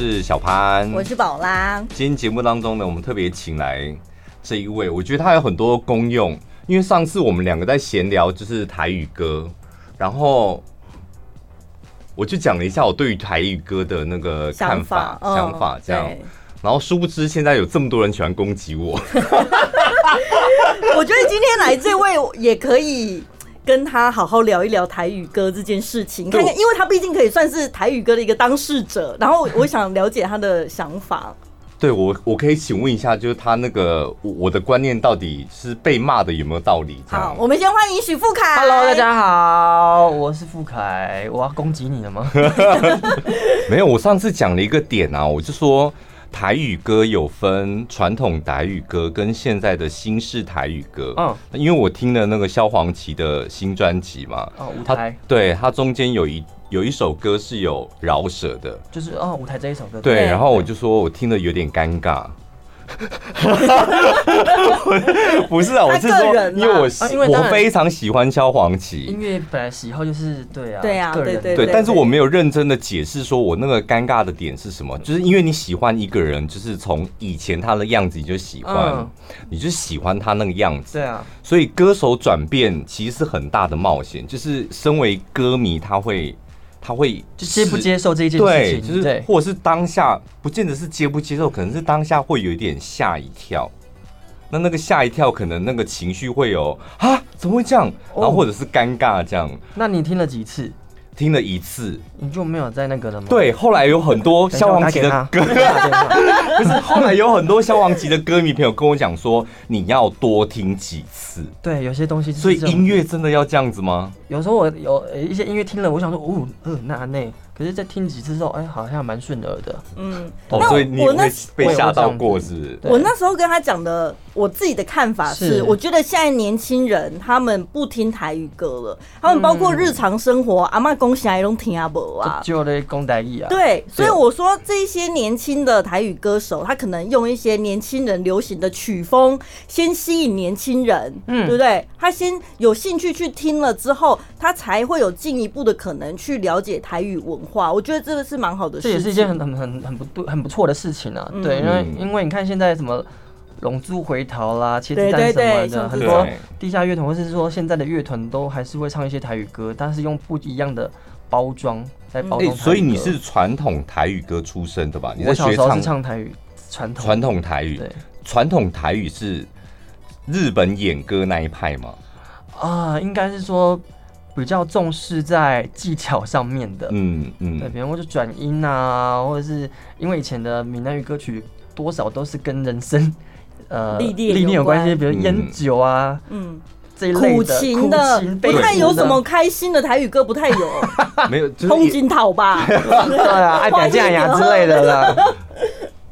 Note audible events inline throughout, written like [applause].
是小潘，我是宝拉。今天节目当中呢，我们特别请来这一位，我觉得他有很多功用。因为上次我们两个在闲聊，就是台语歌，然后我就讲了一下我对于台语歌的那个看法、想法，想法这样。然后殊不知现在有这么多人喜欢攻击我。[laughs] 我觉得今天来这位也可以跟他好好聊一聊台语歌这件事情，看看，因为他毕竟可以算是台语歌的一个当事者。然后我 [laughs] 想了解他的想法。对我，我可以请问一下，就是他那个我的观念到底是被骂的有没有道理？好，我们先欢迎许富凯。Hello，大家好，我是富凯。我要攻击你了吗？[laughs] 没有，我上次讲了一个点啊，我就说台语歌有分传统台语歌跟现在的新式台语歌。嗯，因为我听了那个萧煌奇的新专辑嘛，哦，舞台，对，它中间有一。有一首歌是有饶舌的，就是哦，舞台这一首歌。对，然后我就说我听的有点尴尬。[laughs] 不是啊，我是说，因为我我非常喜欢萧煌奇。音乐本来喜好就是对啊，对啊，对对对。但是我没有认真的解释说我那个尴尬的点是什么，就是因为你喜欢一个人，就是从以前他的样子你就喜欢，你就喜欢他那个样子。对啊，所以歌手转变其实是很大的冒险，就是身为歌迷他会。他会就接不接受这一件事情，对，就是或者是当下不见得是接不接受，可能是当下会有一点吓一跳。那那个吓一跳，可能那个情绪会有啊，怎么会这样？然后或者是尴尬这样。那你听了几次？听了一次，你就没有在那个了吗？对，后来有很多消亡级的歌，[laughs] 不是后来有很多消亡级的歌迷朋友跟我讲说，你要多听几次。对，有些东西，所以音乐真的要这样子吗？有时候我有一些音乐听了，我想说，哦，呃，那那。可是，在听几次之后，哎，好像蛮顺耳的。嗯，哦，所以你有被吓到过是不是？我那时候跟他讲的，我自己的看法是，我觉得现在年轻人他们不听台语歌了，他们包括日常生活，阿嬷讲啥都听不懂啊，就咧讲台语啊。对，所以我说这一些年轻的台语歌手，他可能用一些年轻人流行的曲风，先吸引年轻人，嗯，对不对？他先有兴趣去听了之后，他才会有进一步的可能去了解台语文我觉得这个是蛮好的事情，这也是一件很很很很不对很不错的事情啊。嗯、对，因为因为你看现在什么龙珠回逃啦、茄子蛋什么的，很多地下乐团或是说现在的乐团都还是会唱一些台语歌，但是用不一样的包装在包装、欸。所以你是传统台语歌出身的吧？你在学唱我小时候是唱台语，传统传统台语，对，传统台语是日本演歌那一派吗？啊，应该是说。比较重视在技巧上面的，嗯嗯，对，比方或者转音啊，或者是因为以前的闽南语歌曲多少都是跟人生呃历练有关系，比如烟酒啊，嗯，这一类的苦情的，不太有什么开心的台语歌，不太有，[laughs] 没有，通金讨吧，[laughs] 对啊，[laughs] 爱讲价呀之类的啦。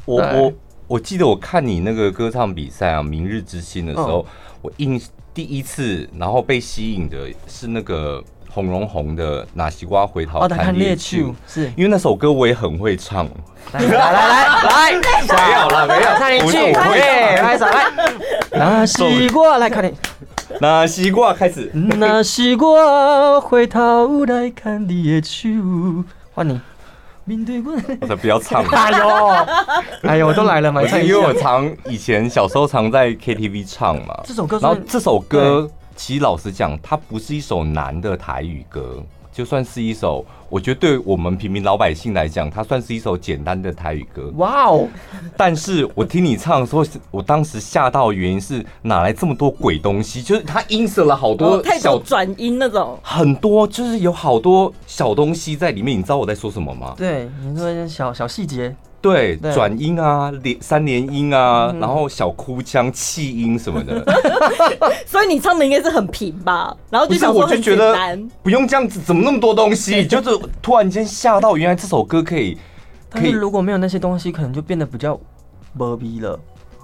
我我我记得我看你那个歌唱比赛啊，《明日之星》的时候，我印。第一次，然后被吸引的是那个红荣红的《拿西瓜回头看猎秋》，是。因为那首歌我也很会唱。来来来来，没有了没有，唱一句，来来来，那西瓜来看你，那西瓜开始，[laughs] 那西瓜回头来看猎秋，换你。面对我，[laughs] 我才不要唱！[laughs] 哎呦，哎呦，我都来了嘛！因为我常以前小时候常在 KTV 唱嘛。这首歌，然后这首歌其实老实讲，它不是一首难的台语歌。就算是一首，我觉得对我们平民老百姓来讲，它算是一首简单的台语歌。哇哦！但是我听你唱的时候，我当时吓到的原因是哪来这么多鬼东西？就是它音色了好多小转音那种，很多就是有好多小东西在里面。你知道我在说什么吗？对，你说一些小小细节。对，转音啊，连三连音啊，然后小哭腔、气音什么的，[laughs] 所以你唱的应该是很平吧？然后就想说很简单，不用这样子，怎么那么多东西？[laughs] 就是突然间吓到，原来这首歌可以，可以。如果没有那些东西，可能就变得比较没逼了，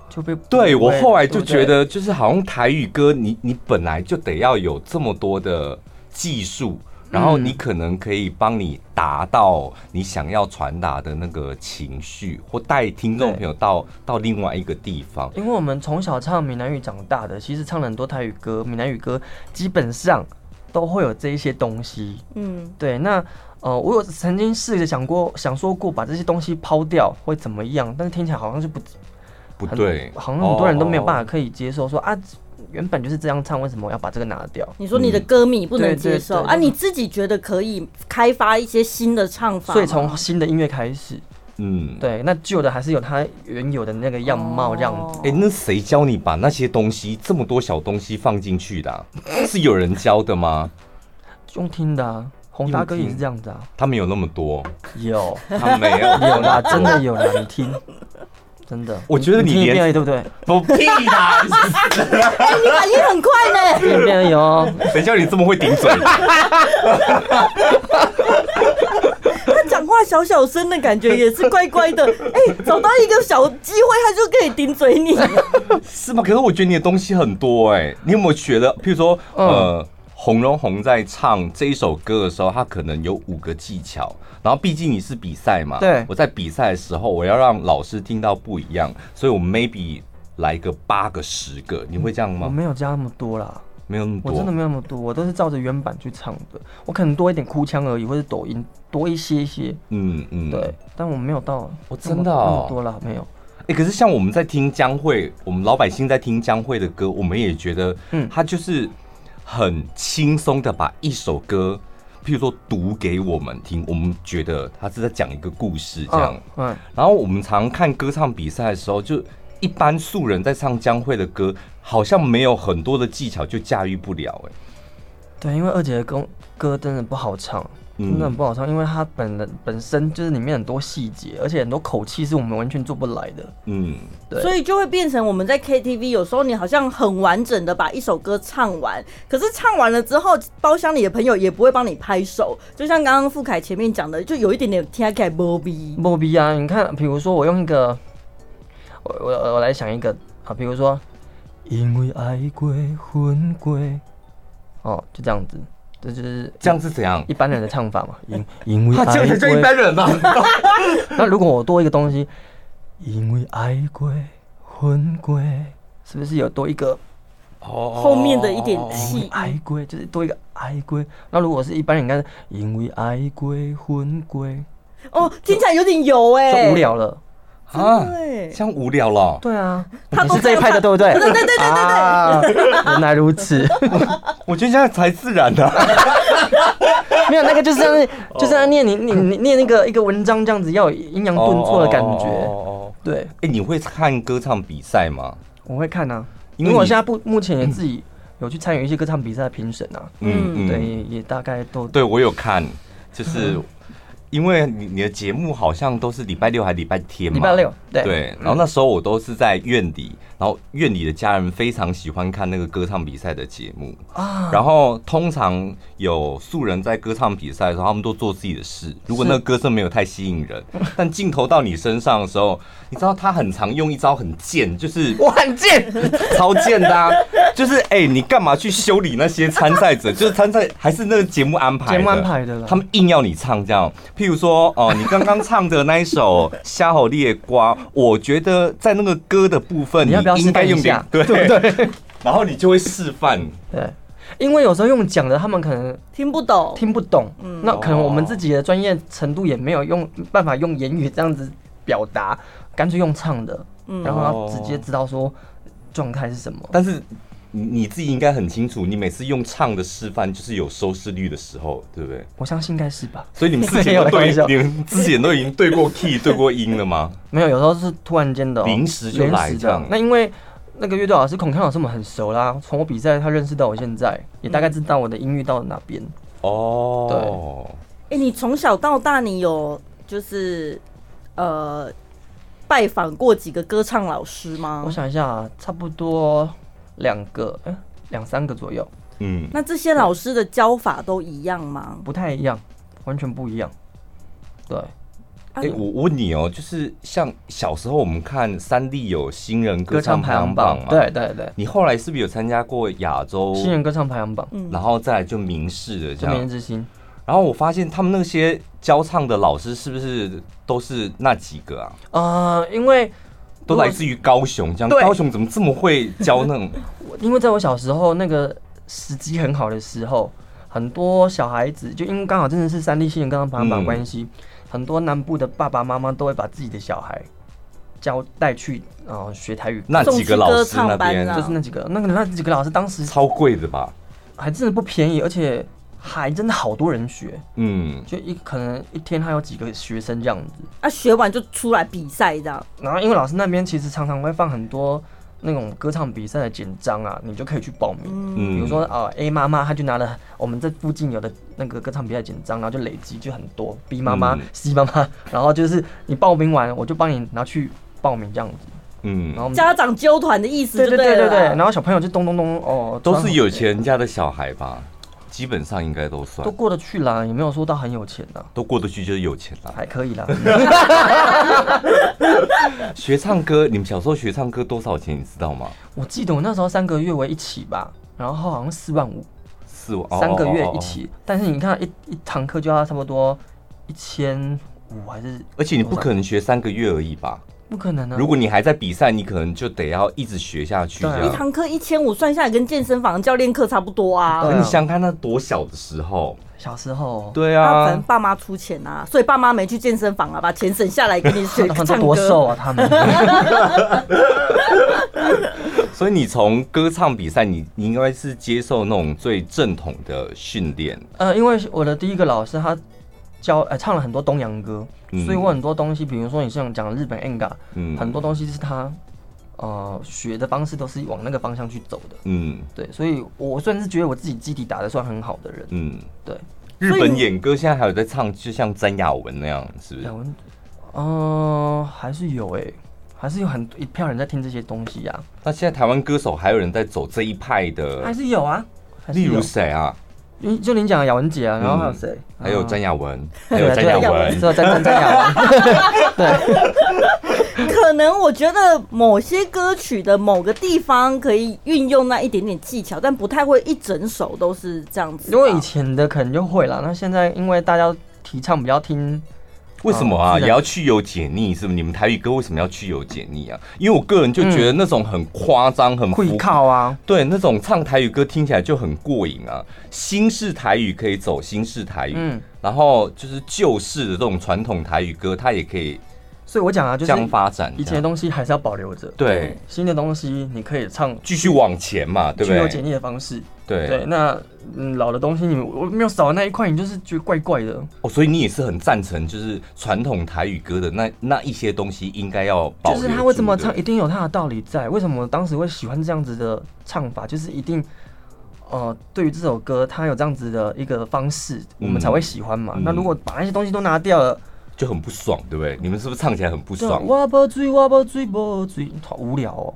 就被。对，我后来就觉得，就是好像台语歌，你你本来就得要有这么多的技术。然后你可能可以帮你达到你想要传达的那个情绪，或带听众朋友到到另外一个地方。因为我们从小唱闽南语长大的，其实唱了很多台语歌，闽南语歌基本上都会有这一些东西。嗯，对。那呃，我有曾经试着想过，想说过把这些东西抛掉会怎么样，但是听起来好像是不不对，好像很多人都没有办法可以接受说。说啊，原本就是这样唱，为什么要把这个拿掉？你说你的歌迷不能接受、嗯、啊？你自己觉得可以开发一些新的唱法，所以从新的音乐开始。嗯，对，那旧的还是有它原有的那个样貌这样子。哎、欸，那谁教你把那些东西这么多小东西放进去的、啊？[laughs] 是有人教的吗？用听的、啊，洪大哥也是这样子啊。他们有那么多？有，他没有，[laughs] 有啦，真的有啦，你听，真的。我觉得你听变而已，对不对？不屁啦！[laughs] 哎、你反应很快呢。变变而已哦。谁叫你这么会顶嘴？他讲话小小声的感觉也是乖乖的，哎、欸，找到一个小机会，他就可以顶嘴你，[laughs] 是吗？可是我觉得你的东西很多哎、欸，你有没有觉得，譬如说，呃，洪荣宏在唱这一首歌的时候，他可能有五个技巧，然后毕竟你是比赛嘛，对，我在比赛的时候，我要让老师听到不一样，所以我 maybe 来个八个、十个，你会这样吗？我没有加那么多啦。没有那么多，我真的没有那么多，我都是照着原版去唱的。我可能多一点哭腔而已，或者抖音多一些些。嗯嗯，对，但我没有到，我真的那么多了没有。哎，可是像我们在听江蕙，我们老百姓在听江蕙的歌，我们也觉得，嗯，他就是很轻松的把一首歌，譬如说读给我们听，我们觉得他是在讲一个故事这样。嗯，然后我们常看歌唱比赛的时候，就一般素人在唱江蕙的歌。好像没有很多的技巧就驾驭不了哎，对，因为二姐的歌歌真的不好唱，真的很不好唱，因为它本人本身就是里面很多细节，而且很多口气是我们完全做不来的。嗯，对，所以就会变成我们在 KTV 有时候你好像很完整的把一首歌唱完，可是唱完了之后，包厢里的朋友也不会帮你拍手，就像刚刚付凯前面讲的，就有一点点听起来没味。没味啊！你看，比如说我用一个，我我我来想一个啊，比如说。因为爱过恨过，哦，就这样子，这就是这样是怎样？一般人的唱法嘛。因因为爱过，这就一般人嘛。那如果我多一个东西，因为爱过魂过，是不是有多一个？哦，后面的一点气，爱过就是多一个爱过。那如果是一般人，应该是因为爱过魂过。哦，听起来有点油哎，就无聊了。啊，这样无聊了。对啊，你是这一派的，对不对？对对对对对对。原来如此，[laughs] 我觉得这样才自然的。[laughs] 没有那个，就是像，就是在念你你你念那个一个文章这样子，要有阴阳顿挫的感觉。哦，对。哎，你会看歌唱比赛吗？我会看啊，因为我现在不目前也自己有去参与一些歌唱比赛的评审啊。嗯，对，也大概都。对，我有看，就是。因为你你的节目好像都是礼拜六还礼拜天嘛？礼拜六，对。对，然后那时候我都是在院里，然后院里的家人非常喜欢看那个歌唱比赛的节目啊。然后通常有素人在歌唱比赛的时候，他们都做自己的事。如果那个歌声没有太吸引人，[laughs] 但镜头到你身上的时候，你知道他很常用一招很贱，就是我很贱，[laughs] 超贱的啊！就是哎、欸，你干嘛去修理那些参赛者？就是参赛还是那个节目安排？节目安排的，他们硬要你唱这样。譬如说，哦、呃，[laughs] 你刚刚唱的那一首《虾好烈瓜》，我觉得在那个歌的部分，你应该用点对对对，[laughs] 然后你就会示范。对，因为有时候用讲的，他们可能听不懂，听不懂。嗯，那可能我们自己的专业程度也没有用办法用言语这样子表达，干脆用唱的，嗯然后他直接知道说状态是什么。但是。你你自己应该很清楚，你每次用唱的示范就是有收视率的时候，对不对？我相信应该是吧。所以你们之前 [laughs] 都对，你们之前都已经对过 key、对过音了吗？没有，有时候是突然间的、喔，临时就来这样。那因为那个乐队老师孔康老师我们很熟啦，从我比赛他认识到我现在，也大概知道我的音域到哪边。哦，对。哎，你从小到大你有就是呃拜访过几个歌唱老师吗？我想一下啊，差不多。两个，哎，两三个左右。嗯，那这些老师的教法都一样吗？不太一样，完全不一样。对。哎、欸，我问你哦，就是像小时候我们看三立有新人歌唱排行榜嘛？对对对。你后来是不是有参加过亚洲新人歌唱排行榜？然后再来就明视的这样。明日之星。然后我发现他们那些教唱的老师是不是都是那几个啊？呃，因为。都来自于高雄，这样高雄怎么这么会教那种？[laughs] 因为在我小时候那个时机很好的时候，很多小孩子就因为刚好真的是三立新人刚刚排行榜关系，嗯、很多南部的爸爸妈妈都会把自己的小孩交带去啊、呃、学台语。那几个老师那边就是那几个，那个那几个老师当时超贵的吧？还真的不便宜，而且还真的好多人学。嗯，就一可能一天他有几个学生这样子。啊，学完就出来比赛这样。然后因为老师那边其实常常会放很多。那种歌唱比赛的简章啊，你就可以去报名。嗯，比如说啊，A 妈妈她就拿了我们这附近有的那个歌唱比赛简章，然后就累积就很多。B 妈妈、C 妈妈，[laughs] 然后就是你报名完，我就帮你拿去报名这样子。嗯，然后家长揪团的意思對，对对对对对。然后小朋友就咚咚咚哦，都是有钱人家的小孩吧。基本上应该都算都过得去啦，也没有说到很有钱的，都过得去就是有钱啦，还可以啦。[laughs] 学唱歌，你们小时候学唱歌多少钱？你知道吗？我记得我那时候三个月为一起吧，然后好像四万五，四万三个月一起。但是你看一一堂课就要差不多一千五，还是？而且你不可能学三个月而已吧？不可能啊！如果你还在比赛，你可能就得要一直学下去。一堂课一千五，算下来跟健身房教练课差不多啊。可你想想看，他多小的时候，小时候，对啊，反正爸妈出钱啊，所以爸妈没去健身房啊，把钱省下来给你学 [laughs] 唱歌。多瘦啊，他们。所以你从歌唱比赛，你你应该是接受那种最正统的训练。呃，因为我的第一个老师他。教呃唱了很多东洋歌，嗯、所以我很多东西，比如说你像讲日本演歌，嗯，很多东西是他呃学的方式都是往那个方向去走的，嗯，对，所以我算是觉得我自己基底打得算很好的人，嗯，对。日本演歌现在还有在唱，就像詹雅文那样，是不是？雅雯，嗯、呃，还是有哎、欸，还是有很一票人在听这些东西呀、啊。那现在台湾歌手还有人在走这一派的？还是有啊，有例如谁啊？就您讲的雅文姐啊，然后还有谁？还有詹雅文，[laughs] 还有詹雅文，只有，詹詹詹雅文。[laughs] 对，可能我觉得某些歌曲的某个地方可以运用那一点点技巧，但不太会一整首都是这样子。因为以前的可能就会了，那现在因为大家提倡比较听。为什么啊？也要去油解腻？是不是？你们台语歌为什么要去油解腻啊？因为我个人就觉得那种很夸张、很会靠啊，对，那种唱台语歌听起来就很过瘾啊。新式台语可以走新式台语，嗯，然后就是旧式的这种传统台语歌，它也可以。所以我讲啊，就是这样发展，以前的东西还是要保留着。对，新的东西你可以唱，继续往前嘛，对不对？去油解腻的方式。对对，那嗯，老的东西你我没有少的那一块，你就是觉得怪怪的哦。所以你也是很赞成，就是传统台语歌的那那一些东西应该要保留。就是他为什么唱，一定有他的道理在。为什么我当时会喜欢这样子的唱法？就是一定，呃，对于这首歌，它有这样子的一个方式，我们才会喜欢嘛。嗯、那如果把那些东西都拿掉了，就很不爽，对不对？你们是不是唱起来很不爽？我不追，我不追，不追，好无聊哦。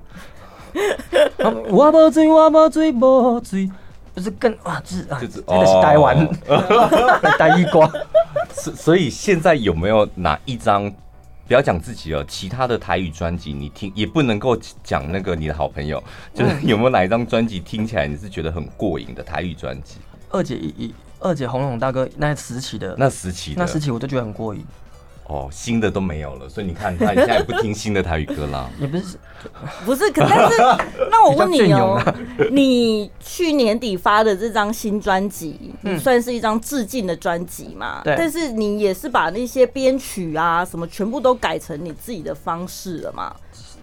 我不追，我不追，不追，不是更啊？就是啊，就是真的是台湾 [laughs] 台语歌。[laughs] 所所以现在有没有哪一张？不要讲自己哦，其他的台语专辑你听也不能够讲那个你的好朋友，就是有没有哪一张专辑听起来你是觉得很过瘾的台语专辑？二姐一一二姐红龙大哥那时期的那时期那时期我都觉得很过瘾。哦，新的都没有了，所以你看他现在也不听新的台语歌啦。[laughs] 也不是，不是，可但是 [laughs] 那我问你哦，[laughs] 你去年底发的这张新专辑，嗯，算是一张致敬的专辑嘛？对。但是你也是把那些编曲啊什么全部都改成你自己的方式了嘛？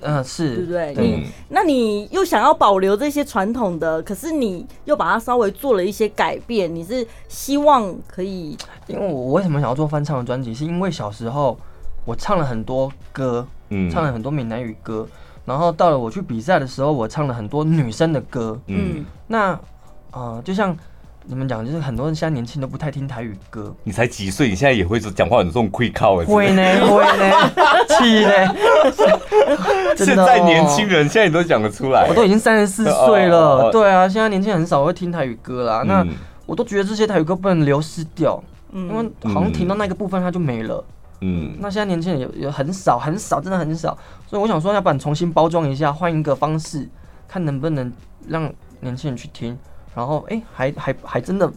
嗯，是对不对？你那你又想要保留这些传统的，可是你又把它稍微做了一些改变，你是希望可以？因为我为什么想要做翻唱的专辑，是因为小时候我唱了很多歌，嗯，唱了很多闽南语歌，然后到了我去比赛的时候，我唱了很多女生的歌，嗯，那呃，就像。你们讲就是很多人现在年轻都不太听台语歌。你才几岁？你现在也会说讲话有这种亏靠哎？会呢，会呢，[laughs] 气呢。[laughs] 现在年轻人现在你都讲得出来。我都已经三十四岁了。对啊，现在年轻人很少会听台语歌啦。那我都觉得这些台语歌不能流失掉，因为好像停到那个部分它就没了。嗯。那现在年轻人也也很少很少，真的很少。所以我想说，要不然重新包装一下，换一个方式，看能不能让年轻人去听。然后，哎，还还还真的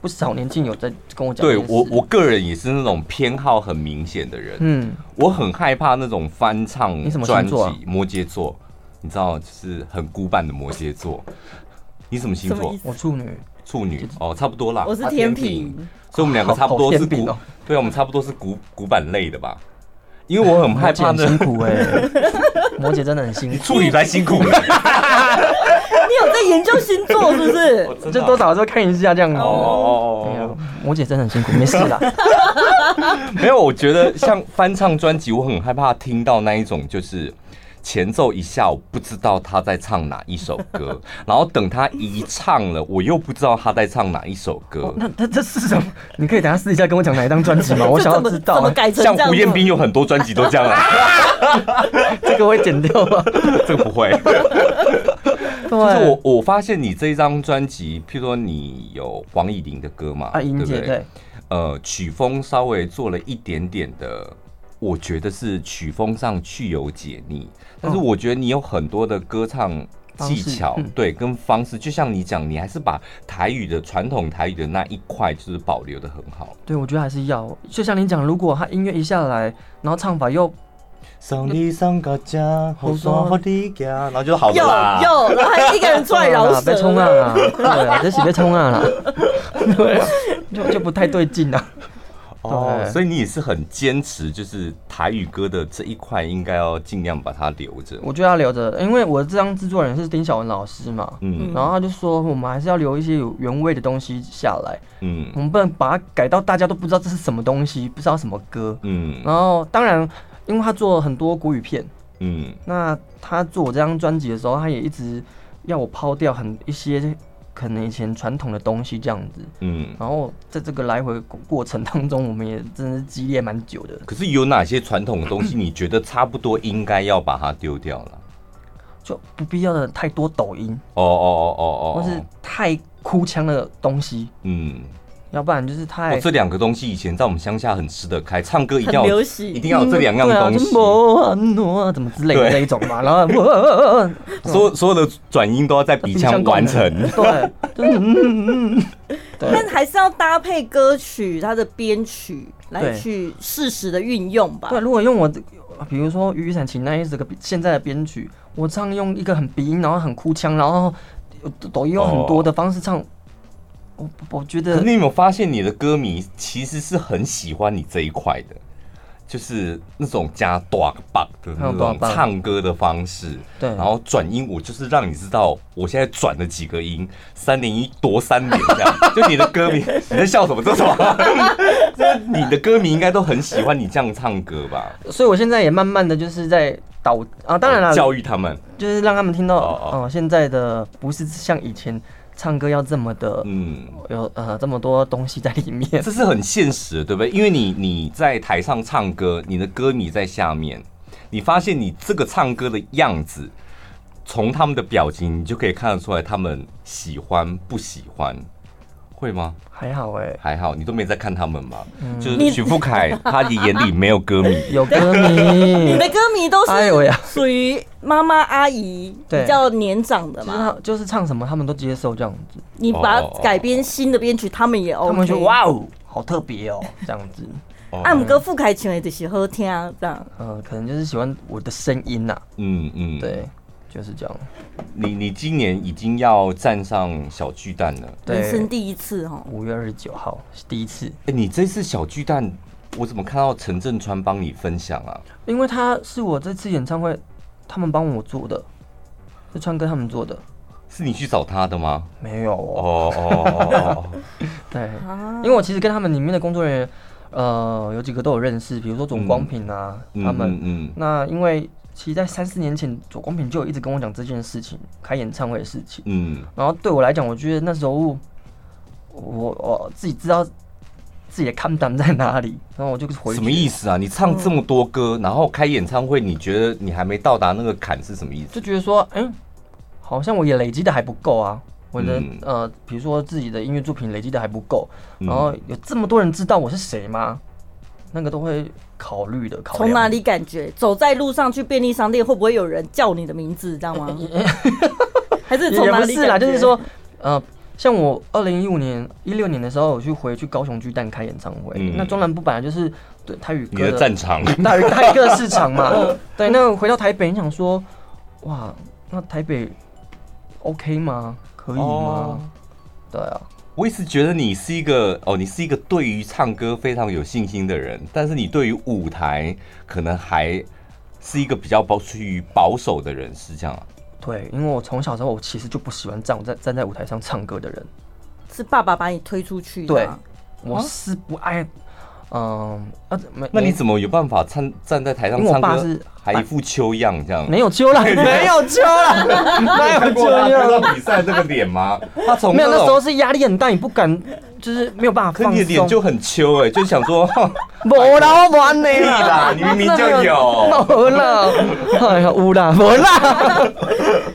不少年轻有在跟我讲。对我，我个人也是那种偏好很明显的人。嗯，我很害怕那种翻唱专辑。摩羯座，你知道，就是很古板的摩羯座。你什么星座？我处女。处女哦，差不多啦。我是天秤，所以我们两个差不多是古，对啊，我们差不多是古古板类的吧。因为我很害怕辛苦哎，摩羯真的很辛苦，[laughs] 处女才辛苦。你有在研究星座是不是？[laughs] 就多少时候看一下这样哦哦。摩姐真的很辛苦，没事啦。[laughs] 没有，我觉得像翻唱专辑，我很害怕听到那一种就是。前奏一下，我不知道他在唱哪一首歌，[laughs] 然后等他一唱了，我又不知道他在唱哪一首歌。哦、那他这是什么？你可以等下私底下跟我讲哪一张专辑吗？我想要知道。怎么改成像胡彦斌有很多专辑都这样啊。这个会剪掉吗？这个不会。就是我我发现你这一张专辑，譬如说你有黄以玲的歌嘛？啊，英姐对。呃，曲风稍微做了一点点的。我觉得是曲风上去有解腻，但是我觉得你有很多的歌唱技巧，嗯、对，跟方式，就像你讲，你还是把台语的传统台语的那一块就是保留的很好。对，我觉得还是要，就像你讲，如果他音乐一下来，然后唱法又送你家，好山和你家，然后就好了啦。有，然后还一个人出来饶舌，别冲啊！对啊，这是别冲啊。[laughs] 啦，对啊，就就不太对劲啊。哦，oh, 所以你也是很坚持，就是台语歌的这一块应该要尽量把它留着。我觉得要留着，因为我这张制作人是丁晓文老师嘛，嗯，然后他就说我们还是要留一些有原味的东西下来，嗯，我们不能把它改到大家都不知道这是什么东西，不知道什么歌，嗯，然后当然，因为他做了很多国语片，嗯，那他做我这张专辑的时候，他也一直要我抛掉很一些。可能以前传统的东西这样子，嗯，然后在这个来回过程当中，我们也真的是激烈蛮久的。可是有哪些传统的东西，你觉得差不多应该要把它丢掉了？就不必要的太多抖音，哦哦哦哦哦，或是太哭腔的东西，嗯。要不然就是太……这两个东西以前在我们乡下很吃得开，唱歌一定要流行，一定要有这两样东西，怎么之类的那一种嘛。然后所有所有的转音都要在鼻腔完成，对，但还是要搭配歌曲它的编曲来去适时的运用吧。对，如果用我，比如说雨伞情那一首歌现在的编曲，我唱用一个很鼻音，然后很哭腔，然后抖音有很多的方式唱。我我觉得，你有没有发现，你的歌迷其实是很喜欢你这一块的，就是那种加短棒的那种唱歌的方式。对，然后转音，我就是让你知道我现在转了几个音，三连一夺三连这样。就你的歌迷，[laughs] 你在笑什么？这什么？[laughs] 你的歌迷应该都很喜欢你这样唱歌吧？所以我现在也慢慢的就是在导啊，当然了，教育他们，就是让他们听到哦，现在的不是像以前。唱歌要这么的，嗯，有呃这么多东西在里面，[laughs] 这是很现实的，对不对？因为你你在台上唱歌，你的歌迷在下面，你发现你这个唱歌的样子，从他们的表情，你就可以看得出来他们喜欢不喜欢。会吗？还好哎，还好，你都没在看他们吗？就是许富凯，他的眼里没有歌迷，[laughs] 有歌迷，[laughs] 你的歌迷都是属于妈妈阿姨，比较年长的嘛，就是唱什么他们都接受这样子。你把改编新的编曲，他们也 OK，他们说哇哦，好特别哦，这样子。啊，姆哥富凯请的就是好听这样。嗯，可能就是喜欢我的声音呐。嗯嗯，对。就是这样，你你今年已经要站上小巨蛋了，人生第一次哈，五月二十九号是第一次。哎、欸，你这次小巨蛋，我怎么看到陈镇川帮你分享啊？因为他是我这次演唱会，他们帮我做的，是川哥他们做的，是你去找他的吗？没有哦哦哦，[laughs] 对，因为我其实跟他们里面的工作人员，呃，有几个都有认识，比如说总光平啊，嗯、他们，嗯，嗯嗯那因为。其实，在三四年前，左光平就有一直跟我讲这件事情，开演唱会的事情。嗯，然后对我来讲，我觉得那时候我我自己知道自己的看档在哪里，然后我就回。什么意思啊？你唱这么多歌，嗯、然后开演唱会，你觉得你还没到达那个坎是什么意思？就觉得说，哎、欸，好像我也累积的还不够啊。我的、嗯、呃，比如说自己的音乐作品累积的还不够，然后有这么多人知道我是谁吗？那个都会考虑的。从哪里感觉？走在路上去便利商店，会不会有人叫你的名字？知道吗？[laughs] 还是从哪里？是啦，就是说，呃，像我二零一五年、一六年的时候，我去回去高雄巨蛋开演唱会。嗯、那中南部本来就是对台语歌的战场，台 [laughs] 语台语歌的市场嘛。[laughs] 对，那回到台北，你想说，哇，那台北 OK 吗？可以吗？哦、对啊。我一直觉得你是一个哦，你是一个对于唱歌非常有信心的人，但是你对于舞台可能还是一个比较保出于保守的人，是这样啊？对，因为我从小时候我其实就不喜欢站在站在舞台上唱歌的人，是爸爸把你推出去的。对，我是不爱。嗯啊，没，那你怎么有办法站站在台上唱歌？还一副秋样这样？没有秋了，[laughs] 没有秋了，[laughs] 没有秋了。他比赛这个脸吗？他从没有那时候是压力很大，你不敢，就是没有办法放松。你的脸就很秋哎，就想说，[laughs] 没啦，我玩你啦，你明明就有。没啦，哎呀，无啦，没啦。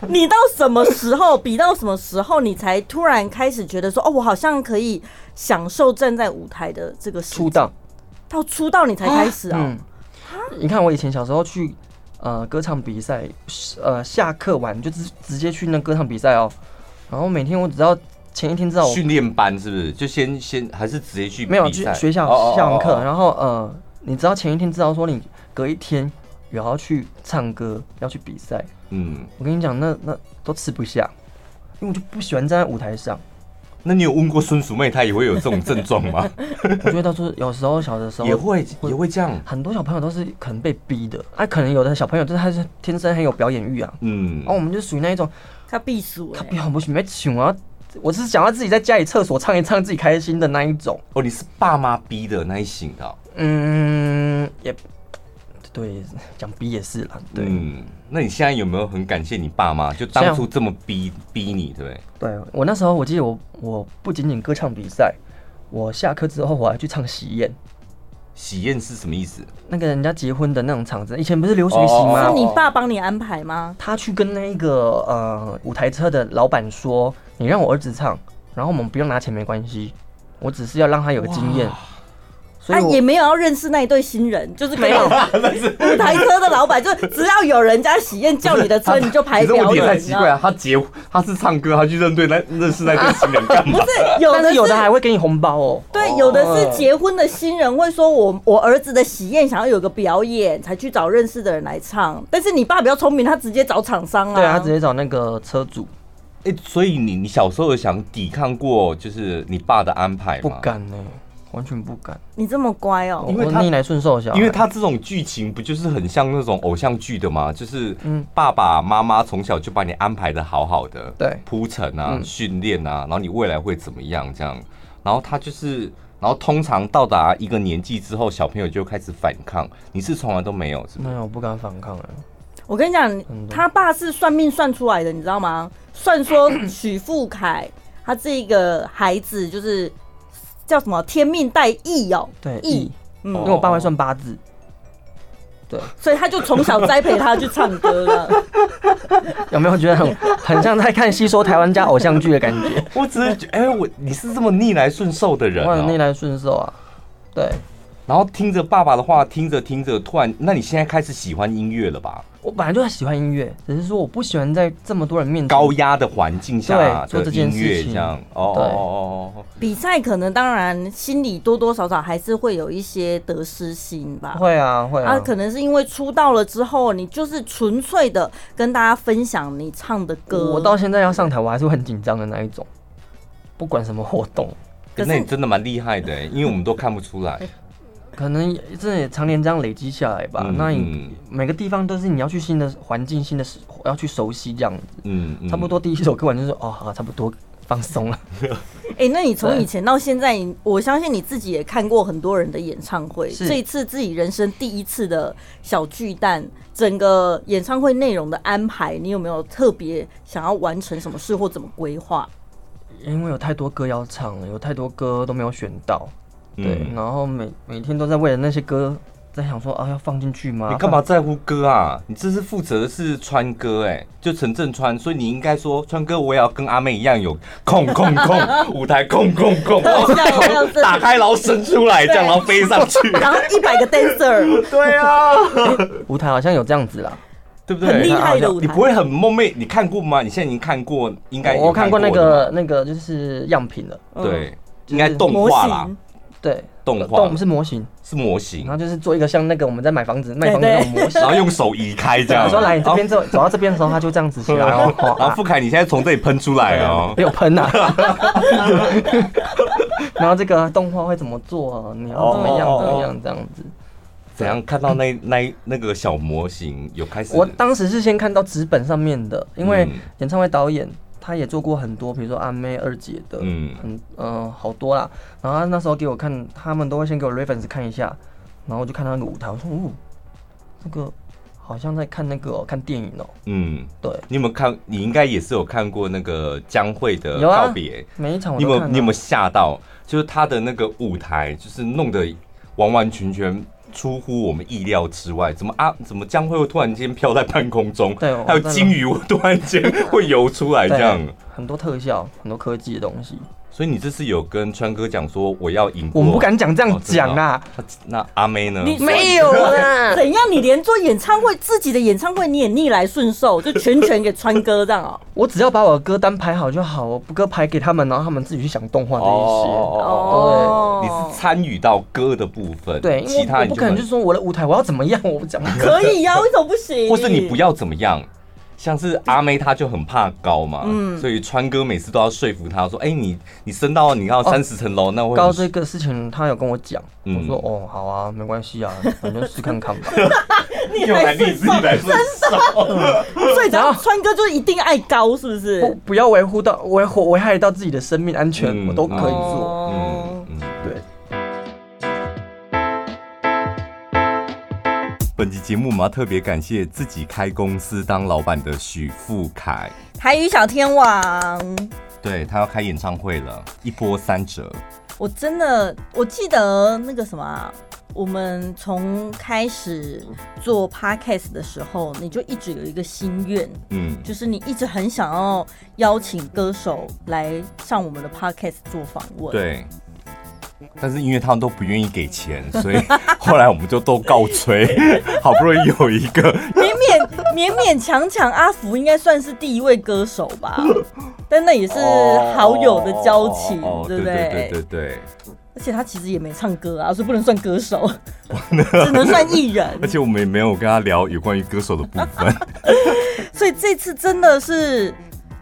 你到什么时候？比到什么时候？你才突然开始觉得说，哦，我好像可以享受站在舞台的这个出道。到出道你才开始啊？嗯，你看我以前小时候去呃歌唱比赛，呃下课完就直直接去那歌唱比赛哦。然后每天我只要前一天知道训练班是不是？就先先还是直接去没有去学校上课，然后呃你知道前一天知道说你隔一天也要去唱歌要去比赛。嗯，我跟你讲那那都吃不下，因为我就不喜欢站在舞台上。那你有问过孙淑妹，她也会有这种症状吗？[laughs] 我觉得说有时候小的时候也会也会这样，很多小朋友都是可能被逼的，哎，可能有的小朋友就是他是天生很有表演欲啊，嗯，然后我们就属于那一种，他避暑，他不要不行，没请我，我是想要自己在家里厕所唱一唱，自己开心的那一种。哦，你是爸妈逼的那一型的？嗯，也。对，[laughs] 讲逼也是啦。对，嗯，那你现在有没有很感谢你爸妈？就当初这么逼逼你，对不对？对，我那时候，我记得我我不仅仅歌唱比赛，我下课之后我还去唱喜宴。喜宴是什么意思？那个人家结婚的那种场子，以前不是流水席吗？是你爸帮你安排吗？他去跟那个呃舞台车的老板说：“你让我儿子唱，然后我们不用拿钱，没关系，我只是要让他有个经验。”他也没有要认识那一对新人，就是没有舞台车的老板，就只要有人家喜宴叫你的车，你就排表演。太奇怪了，他结他是唱歌，他去认对那认识那对新人干嘛？不是，有的有的还会给你红包哦。对，有的是结婚的新人会说，我我儿子的喜宴想要有个表演，才去找认识的人来唱。但是你爸比较聪明，他直接找厂商啊。对，他直接找那个车主。哎，所以你你小时候有想抵抗过，就是你爸的安排吗？不敢呢。完全不敢，你这么乖哦，因为逆来顺受小，因为他这种剧情不就是很像那种偶像剧的吗？就是爸爸妈妈从小就把你安排的好好的，对，铺陈啊，训练啊，然后你未来会怎么样这样，然后他就是，然后通常到达一个年纪之后，小朋友就开始反抗，你是从来都没有是吗？没有，不敢反抗。我跟你讲，他爸是算命算出来的，你知道吗？算说许富凯他这个孩子就是。叫什么？天命带艺哦，对，艺，嗯，因为我爸会算八字，对，所以他就从小栽培他去唱歌了。[laughs] 有没有觉得很很像在看吸收台湾加偶像剧的感觉？[laughs] 我只是觉得，哎，我你是这么逆来顺受的人，我很逆来顺受啊，对。然后听着爸爸的话，听着听着，突然，那你现在开始喜欢音乐了吧？我本来就很喜欢音乐，只是说我不喜欢在这么多人面前高压的环境下做这件事情。这样哦哦哦哦。比赛可能当然心里多多少少还是会有一些得失心吧。会啊会啊。啊，可能是因为出道了之后，你就是纯粹的跟大家分享你唱的歌。我到现在要上台，我还是会很紧张的那一种，不管什么活动。可是那你真的蛮厉害的，因为我们都看不出来。可能真的也常年这样累积下来吧。嗯、那你每个地方都是你要去新的环境、新的要去熟悉这样子。嗯，嗯差不多第一首歌完就是哦，好，差不多放松了。哎、欸，那你从以前到现在，我相信你自己也看过很多人的演唱会。是这一次自己人生第一次的小巨蛋，整个演唱会内容的安排，你有没有特别想要完成什么事或怎么规划？因为有太多歌要唱了，有太多歌都没有选到。对，然后每每天都在为了那些歌在想说啊，要放进去吗？你干嘛在乎歌啊？你这是负责的是川哥哎，就陈振川，所以你应该说川哥我也要跟阿妹一样有空空空舞台空空空，[laughs] 打开然后伸出来这样，然后飞上去，[laughs] 然后一百个 dancer，[laughs] 对啊，舞台好像有这样子啦，对不对？很厉害的舞台，你不会很梦寐？你看过吗？你现在已经看过，应该我看过那个那个就是样品了，对，应该动画啦。对，动画，动是模型，是模型，然后就是做一个像那个我们在买房子卖房子那种模型，然后用手移开这样。说来你这边走，走到这边的时候，他就这样子起来，然后然后富凯，你现在从这里喷出来哦，[laughs] 没有喷呐。[laughs] 然后这个动画会怎么做？你要怎么样？怎么样？这样子。怎样看到那那那个小模型有开始？我当时是先看到纸本上面的，因为演唱会导演他也做过很多，比如说阿妹二姐的，嗯很嗯，好多啦。然后他那时候给我看，他们都会先给我 reference 看一下，然后我就看他那个舞台，我说哦，这个好像在看那个、喔、看电影哦、喔。嗯，对。你有没有看？你应该也是有看过那个江蕙的告别、啊，每一场我你有没有你有没有吓到？就是他的那个舞台，就是弄得完完全全。出乎我们意料之外，怎么啊？怎么江蕙会突然间飘在半空中？对，还有金鱼突然间 [laughs] 会游出来，这样很多特效，很多科技的东西。所以你这次有跟川哥讲说我要赢？我们不敢讲这样讲啊。那阿妹呢？你没有啊？怎样？你连做演唱会自己的演唱会你也逆来顺受，就全权给川哥这样啊？[laughs] 我只要把我的歌单排好就好，我歌排给他们，然后他们自己去想动画那些。哦，你是参与到歌的部分，对，其他不可能就是说我的舞台我要怎么样，我不讲。可以呀，为什么不行？或是你不要怎么样？像是阿妹，她就很怕高嘛，嗯，所以川哥每次都要说服她说：“哎，你你升到你要三十层楼，那会高这个事情，他有跟我讲。我说哦，好啊，没关系啊，[laughs] 反正试看看吧。[laughs] 你来你自己来伸手，[laughs] 所以只要川哥就一定爱高，是不是？不不要维护到维护危害到自己的生命安全，我都可以做。本集节目我们要特别感谢自己开公司当老板的许富凯，台语小天王。对，他要开演唱会了，一波三折。我真的，我记得那个什么，我们从开始做 podcast 的时候，你就一直有一个心愿，嗯，就是你一直很想要邀请歌手来上我们的 podcast 做访问。对。但是因为他们都不愿意给钱，所以 [laughs] 后来我们就都告吹，[laughs] 好不容易有一个 [laughs] 勉勉勉勉强强，阿福应该算是第一位歌手吧，但那也是好友的交情，对不对？对对对对。而且他其实也没唱歌啊，所以不能算歌手，只能算艺人。而且我们也没有跟他聊有关于歌手的部分，所以这次真的是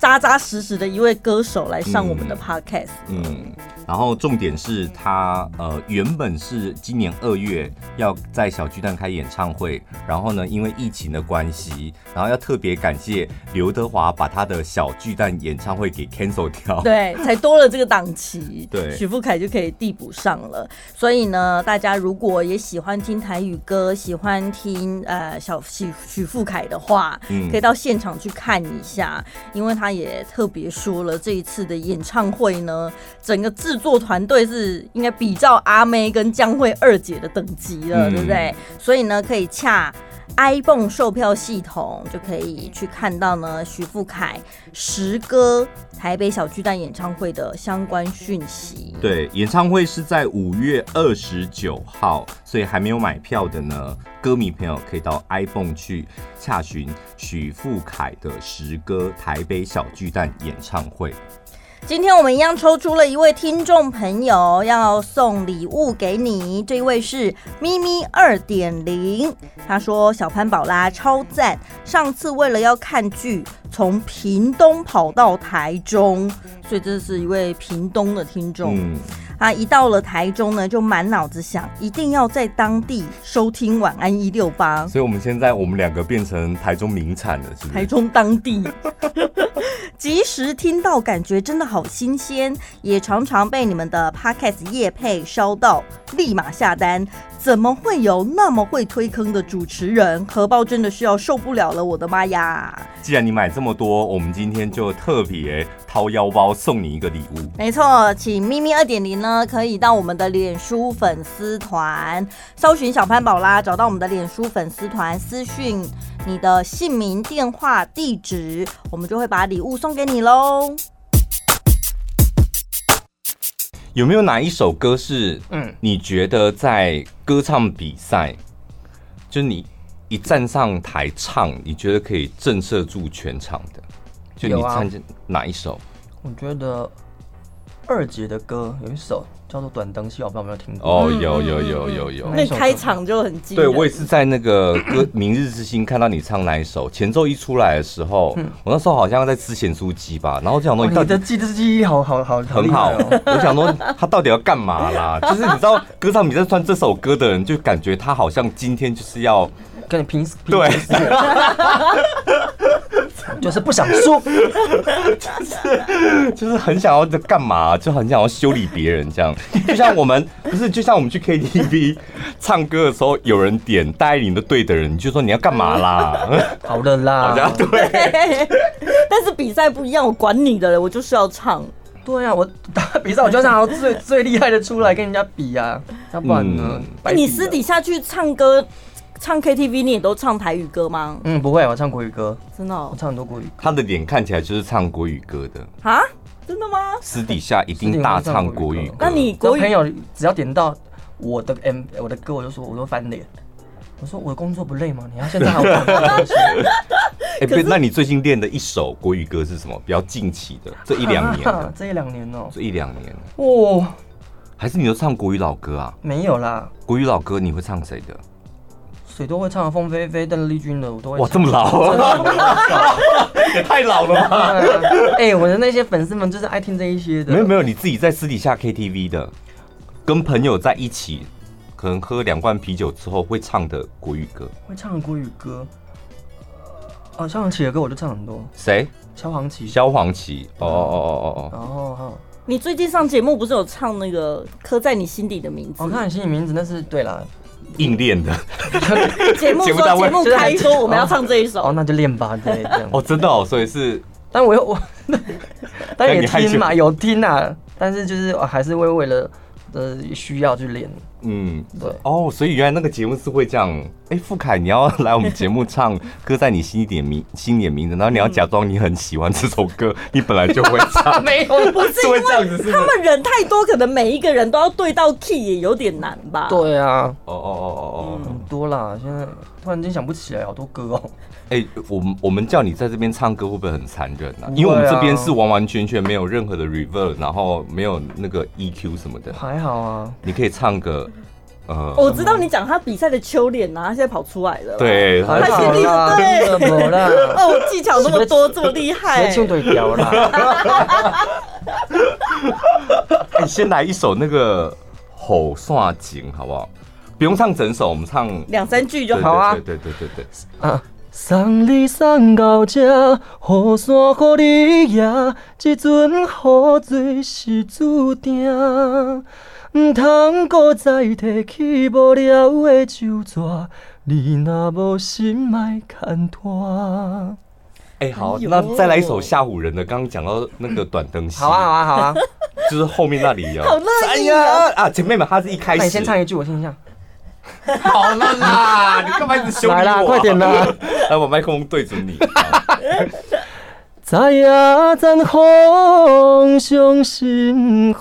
扎扎实实的一位歌手来上我们的 podcast，嗯。嗯然后重点是他呃原本是今年二月要在小巨蛋开演唱会，然后呢因为疫情的关系，然后要特别感谢刘德华把他的小巨蛋演唱会给 cancel 掉，[laughs] 对，才多了这个档期，对，许富凯就可以递补上了。所以呢，大家如果也喜欢听台语歌，喜欢听呃小许许富凯的话，嗯，可以到现场去看一下，因为他也特别说了这一次的演唱会呢，整个制作团队是应该比照阿妹跟江蕙二姐的等级了，对不对？所以呢，可以洽 iPhone 售票系统就可以去看到呢许富凯十歌台北小巨蛋演唱会的相关讯息。对，演唱会是在五月二十九号，所以还没有买票的呢，歌迷朋友可以到 iPhone 去洽询许富凯的十歌台北小巨蛋演唱会。今天我们一样抽出了一位听众朋友，要送礼物给你。这一位是咪咪二点零，他说小潘宝拉超赞，上次为了要看剧，从屏东跑到台中，所以这是一位屏东的听众。啊！一到了台中呢，就满脑子想，一定要在当地收听晚安一六八。所以，我们现在我们两个变成台中名产了，是不是？台中当地，[laughs] 即时听到，感觉真的好新鲜，也常常被你们的 podcast 夜配烧到，立马下单。怎么会有那么会推坑的主持人？荷包真的是要受不了了，我的妈呀！既然你买这么多，我们今天就特别掏腰包送你一个礼物。没错，请咪咪二点零呢，可以到我们的脸书粉丝团搜寻小潘宝拉，找到我们的脸书粉丝团，私讯你的姓名、电话、地址，我们就会把礼物送给你喽。有没有哪一首歌是，嗯，你觉得在歌唱比赛，嗯、就你一站上台唱，你觉得可以震慑住全场的？就你参加哪一首？我觉得二姐的歌有一首叫做《短灯戏》，我不知道有没有听过。哦，有有有有有。那开场就很激。对，我也是在那个歌 [laughs]《明日之星》看到你唱那一首，前奏一出来的时候，我那时候好像在吃咸酥鸡吧，然后这样东西。你的记忆记忆好好好很好。我想说他到底要干嘛啦？[laughs] 就是你知道歌唱比赛唱这首歌的人，就感觉他好像今天就是要跟你拼。对。[laughs] 就是不想输，就 [laughs] 是就是很想要在干嘛，就很想要修理别人这样。就像我们不是，就像我们去 KTV 唱歌的时候，有人点戴爱玲的对的人，你就说你要干嘛啦？[laughs] 好的啦，好像对。但是比赛不一样，我管你的，我就是要唱。对啊，我打比赛我就想要最最厉害的出来跟人家比啊，要不然呢？嗯、你私底下去唱歌。唱 KTV 你也都唱台语歌吗？嗯，不会，我唱国语歌，真的、哦，我唱很多国语歌。他的脸看起来就是唱国语歌的啊？真的吗？私底下一定大唱国语歌。那你国语朋友只要点到我的 M 我的歌，我就说我都翻脸。我说我的工作不累吗？你要现在还要唱？[laughs] 哎，不，那你最近练的一首国语歌是什么？比较近期的，这一两年的，[laughs] 这一两年哦，这一两年哦，还是你都唱国语老歌啊？没有啦，国语老歌你会唱谁的？谁都会唱，凤飞飞、邓丽君的我都会。哇，这么老，[laughs] 也太老了吧！哎、欸，我的那些粉丝们就是爱听这一些的。没有没有，你自己在私底下 KTV 的，跟朋友在一起，可能喝两罐啤酒之后会唱的国语歌。会唱的国语歌，哦，萧煌奇的歌我就唱很多。谁？萧煌奇。萧煌奇。哦哦哦哦哦。然后还有，你最近上节目不是有唱那个刻在你心底的名字？我看你心底名字那是对啦。硬练的。[laughs] 节目说 [laughs] 节目开说我们要唱这一首。哦，那就练吧，对，这样。哦，真的哦，所以是，[laughs] 但我又我，但也听嘛，有听啊，但是就是还是会为了呃需要去练。嗯，对哦，所以原来那个节目是会这样。哎，付凯，你要来我们节目唱歌，在你心里名 [laughs] 心里的名字，然后你要假装你很喜欢这首歌，[laughs] 你本来就会唱。[laughs] 没有，不是会这样子，是他们人太多，可能每一个人都要对到 key，也有点难吧？对啊，哦哦哦哦哦，很多啦，现在突然间想不起来好多歌哦。哎，我们我们叫你在这边唱歌，会不会很残忍啊？因为我们这边是完完全全没有任何的 reverb，然后没有那个 EQ 什么的。还好啊，你可以唱个。呃，我知道你讲他比赛的秋脸呐，他现在跑出来了。对，他现在对，哦，技巧那么多，这么厉害，直接对调了。你先来一首那个《雨伞情》好不好？不用唱整首，我们唱两三句就好啊。对对对对对。啊，送你送到这，雨伞给你拿，这阵雨水是注定。唔通搁再提起无聊的旧纸，你若无心莫牵拖。哎，好，那再来一首吓唬人的。刚刚讲到那个短灯戏，好啊，好啊，好啊，就是后面那里有。[laughs] 好乐意啊！啊，前面嘛，他是一开始。你先唱一句，我听一下。[laughs] 好了啦，[laughs] 你干嘛一直凶我？来啦，快点啦！来，我麦克风对准你。在夜颤风上心雨。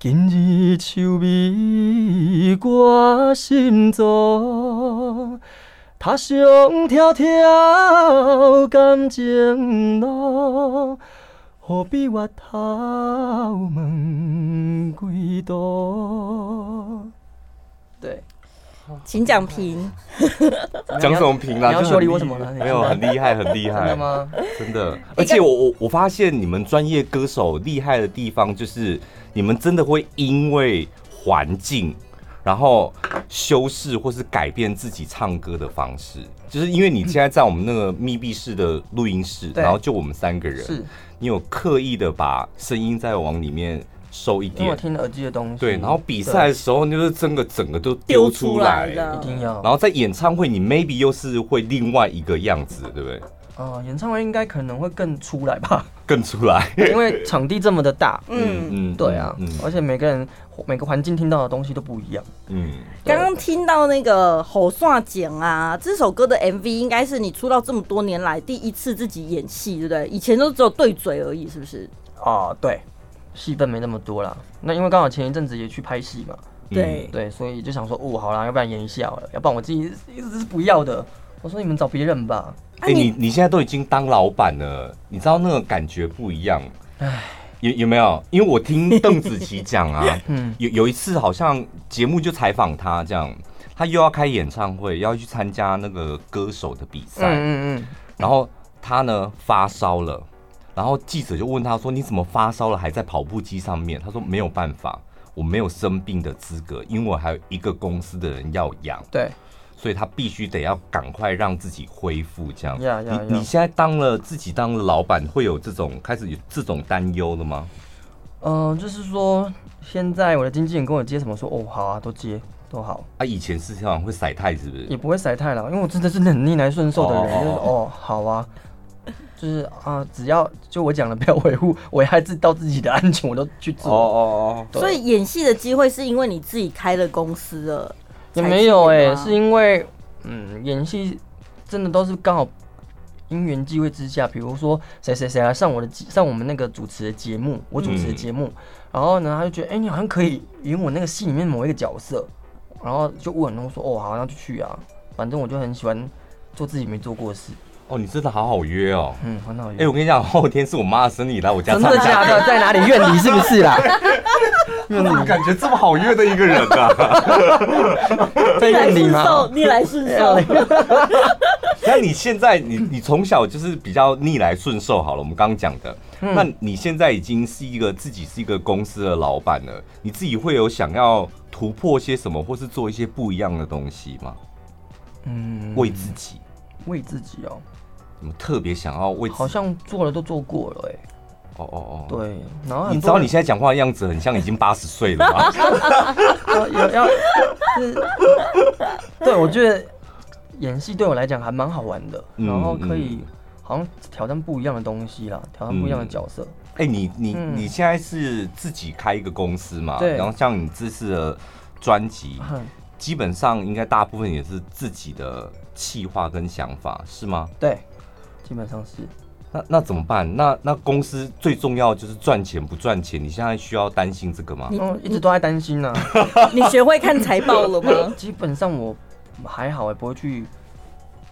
今日秋味挂心中，踏上迢迢感情路，何必越头问几多？对，请讲评。[laughs] 讲什么评啊？你要修理我什么呢？没有，很厉害，很厉害。真的吗？真的。而且我我我发现你们专业歌手厉害的地方就是。你们真的会因为环境，然后修饰或是改变自己唱歌的方式，就是因为你现在在我们那个密闭式的录音室，然后就我们三个人，是你有刻意的把声音再往里面收一点，我听耳机的东西，对，然后比赛的时候就是整个整个都丢出来，一定要，然后在演唱会你 maybe 又是会另外一个样子，对不对？哦，演唱会应该可能会更出来吧？更出来，因为场地这么的大。嗯嗯，对啊，嗯，而且每个人每个环境听到的东西都不一样。嗯，刚刚听到那个《吼算剪》啊，这首歌的 MV 应该是你出道这么多年来第一次自己演戏，对不对？以前都只有对嘴而已，是不是？哦，对，戏份没那么多啦。那因为刚好前一阵子也去拍戏嘛，对对，所以就想说，哦，好啦，要不然演一下好了，要不然我自己一直是不要的。我说你们找别人吧。哎、欸，你你现在都已经当老板了，你知道那个感觉不一样。哎，有有没有？因为我听邓紫棋讲啊，[laughs] 嗯，有有一次好像节目就采访他这样，他又要开演唱会，要去参加那个歌手的比赛，嗯嗯，然后他呢发烧了，然后记者就问他说：“你怎么发烧了还在跑步机上面？”他说：“没有办法，我没有生病的资格，因为我还有一个公司的人要养。”对。所以他必须得要赶快让自己恢复，这样。Yeah, yeah, yeah. 你你现在当了自己当了老板，会有这种开始有这种担忧了吗？嗯、呃，就是说现在我的经纪人跟我接什么说，哦，好啊，都接都好。啊，以前是这样会甩太是不是？也不会甩太了，因为我真的是很逆来顺受的人，哦就是哦，好啊，就是啊，只要就我讲的不要维护危害自到自己的安全，我都去做。哦哦哦。所以演戏的机会是因为你自己开了公司了。也没有哎、欸，是因为嗯，演戏真的都是刚好因缘际会之下，比如说谁谁谁来上我的上我们那个主持的节目，我主持的节目，嗯、然后呢，他就觉得哎、欸，你好像可以演我那个戏里面某一个角色，然后就问，然后说哦，好，那就去啊，反正我就很喜欢做自己没做过的事。哦，你真的好好约哦，嗯，很好约。哎、欸，我跟你讲，后天是我妈的生日，来我家。真的假的？在哪里？院里是不是啦？[laughs] 院里感觉这么好约的一个人啊？[laughs] 在院里吗？逆来顺受。[laughs] 那你现在，你你从小就是比较逆来顺受好了。我们刚刚讲的，嗯、那你现在已经是一个自己是一个公司的老板了，你自己会有想要突破些什么，或是做一些不一样的东西吗？嗯，为自己，为自己哦。怎么特别想要为？好像做了都做过了哎、欸。哦哦哦。对，然后你知道你现在讲话的样子很像已经 [laughs] 八十岁了吗？要要。对，我觉得演戏对我来讲还蛮好玩的，嗯、然后可以好像挑战不一样的东西啦，挑战不一样的角色。哎、嗯欸，你你、嗯、你现在是自己开一个公司嘛？对。然后像你这次的专辑，嗯、基本上应该大部分也是自己的企划跟想法，是吗？对。基本上是，那那怎么办？那那公司最重要就是赚钱不赚钱？你现在需要担心这个吗？嗯，一直都在担心呢、啊。[laughs] 你学会看财报了吗？基本上我还好，也不会去，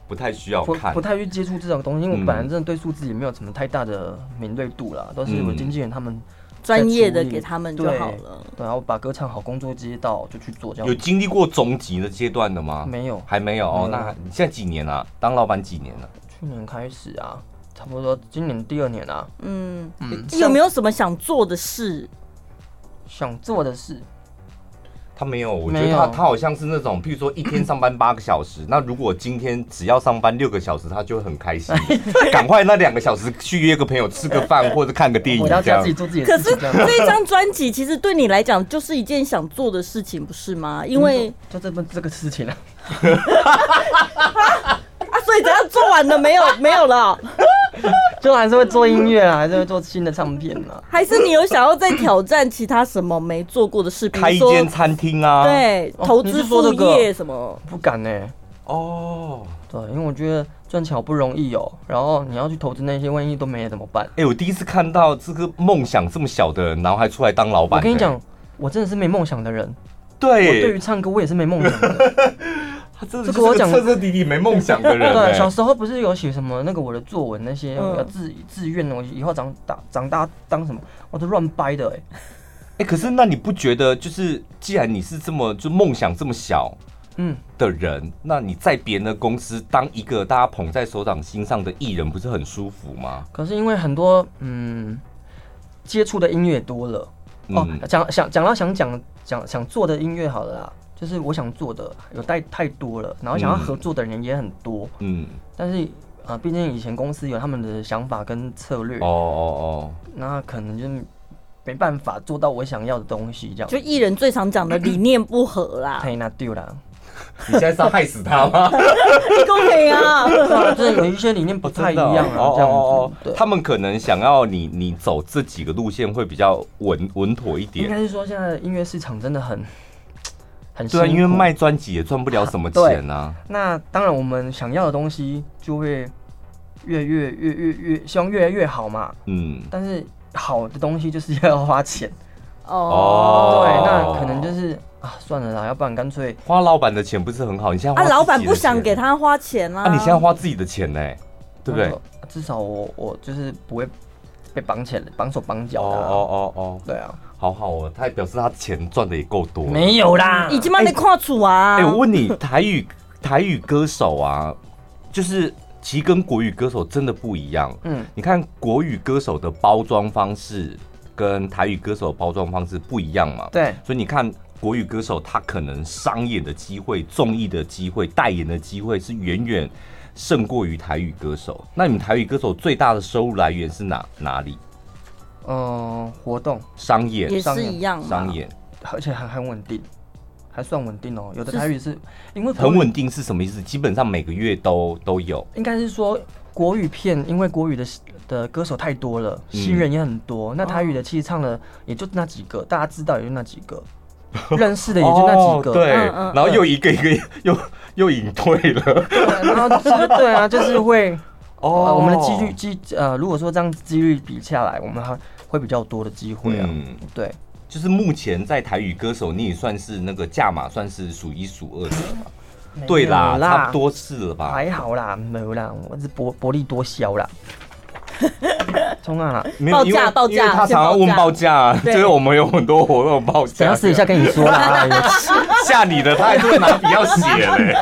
不太需要看，不，不太去接触这种东西。因为我本来真的对数字也没有什么太大的敏锐度啦，都是我经纪人他们专业的给他们就好了。对，然后把歌唱好，工作接到就去做这样。有经历过中级的阶段的吗？没有，还没有哦。那你现在几年了、啊？当老板几年了？去年开始啊，差不多今年第二年啊。嗯嗯，有没有什么想做的事？想做的事，他没有。我觉得他他好像是那种，譬如说一天上班八个小时，[laughs] 那如果今天只要上班六个小时，他就会很开心，[laughs] 赶快那两个小时去约个朋友吃个饭 [laughs] 或者看个电影，这样。自己做自己。可是这一张专辑其实对你来讲就是一件想做的事情，不是吗？因为就这么这个事情啊。所以等下做完了没有？[laughs] 没有了，就还是会做音乐啊，还是会做新的唱片啊？还是你有想要再挑战其他什么没做过的事？开一间餐厅啊？对，投资副业什么？不敢呢、欸。哦，对，因为我觉得赚钱好不容易哦，然后你要去投资那些，万一都没了怎么办？哎、欸，我第一次看到这个梦想这么小的人，然后还出来当老板、欸。我跟你讲，我真的是没梦想的人。对，我对于唱歌我也是没梦想的。[laughs] 他这个我讲彻彻底底没梦想的人。对，小时候不是有写什么那个我的作文那些要自自愿的，我以后长大长大当什么，我都乱掰的哎。哎，可是那你不觉得就是既然你是这么就梦想这么小嗯的人，那你在别人的公司当一个大家捧在手掌心上的艺人，不是很舒服吗？可是因为很多嗯接触的音乐多了哦，讲想讲到想讲讲想做的音乐好了啦。就是我想做的有太太多了，然后想要合作的人也很多，嗯，但是啊，毕竟以前公司有他们的想法跟策略，哦哦哦，那可能就没办法做到我想要的东西，这样。就艺人最常讲的理念不合啦，[laughs] 太那丢了。你现在是要害死他吗？公平啊，就是有一些理念不太一样啊，这样子。他们可能想要你你走这几个路线会比较稳稳妥一点。应该是说现在音乐市场真的很。很对啊，因为卖专辑也赚不了什么钱啊。那当然，我们想要的东西就会越越越越越希望越来越好嘛。嗯。但是好的东西就是要花钱。哦。对，那可能就是啊，算了啦，要不然干脆花老板的钱不是很好？你现在花啊，老板不想给他花钱啊。那你现在花自己的钱呢？对不对？至少我我就是不会。被绑起来，绑手绑脚的。哦哦哦哦，对啊，好好哦，他也表示他钱赚的也够多。没有啦，已经帮你跨出啊。哎，我问你，台语台语歌手啊，就是其实跟国语歌手真的不一样。嗯，你看国语歌手的包装方式跟台语歌手的包装方式不一样嘛？对，所以你看。国语歌手他可能商演的机会、综艺的机会、代言的机会是远远胜过于台语歌手。那你们台语歌手最大的收入来源是哪哪里？嗯，活动、商演也是一样，商演，而且还很稳定，还算稳定哦。有的台语是因为很稳定是什么意思？基本上每个月都都有。应该是说国语片，因为国语的的歌手太多了，新人也很多。那台语的其实唱的也就那几个，大家知道也就那几个。[laughs] 认识的也就那几个，对，然后又一个一个又又隐退了，然后对啊，就是会 [laughs] 哦，我们的几率机呃，如果说这样几率比下来，我们还会比较多的机会啊，对，就是目前在台语歌手，你也算是那个价码算是数一数二的嘛，对啦，差不多是了吧？还好啦，没有啦，我是薄薄利多销啦。[laughs] 冲啊！报价报价，他常常问报价，就是我们有很多活动报价。等下私底下跟你说 [laughs] 啦，吓你的，他还是拿笔要写嘞。[laughs]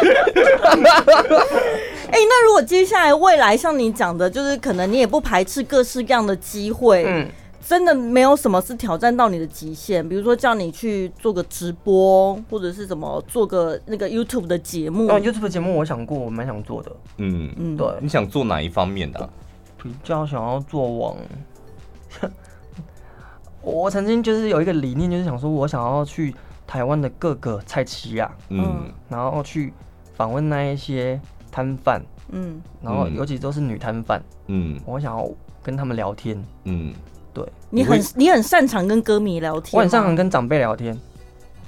哎，那如果接下来未来像你讲的，就是可能你也不排斥各式各样的机会，嗯，真的没有什么是挑战到你的极限，比如说叫你去做个直播，或者是什么做个那个 YouTube 的节目。哦，YouTube 的节目我想过，我蛮想做的。嗯。嗯，对，你想做哪一方面的？比较想要做网，[laughs] 我曾经就是有一个理念，就是想说，我想要去台湾的各个菜市啊，嗯，然后去访问那一些摊贩，嗯，然后尤其都是女摊贩，嗯，我想要跟他们聊天，嗯，对，你很你很擅长跟歌迷聊天，我很擅长跟长辈聊天，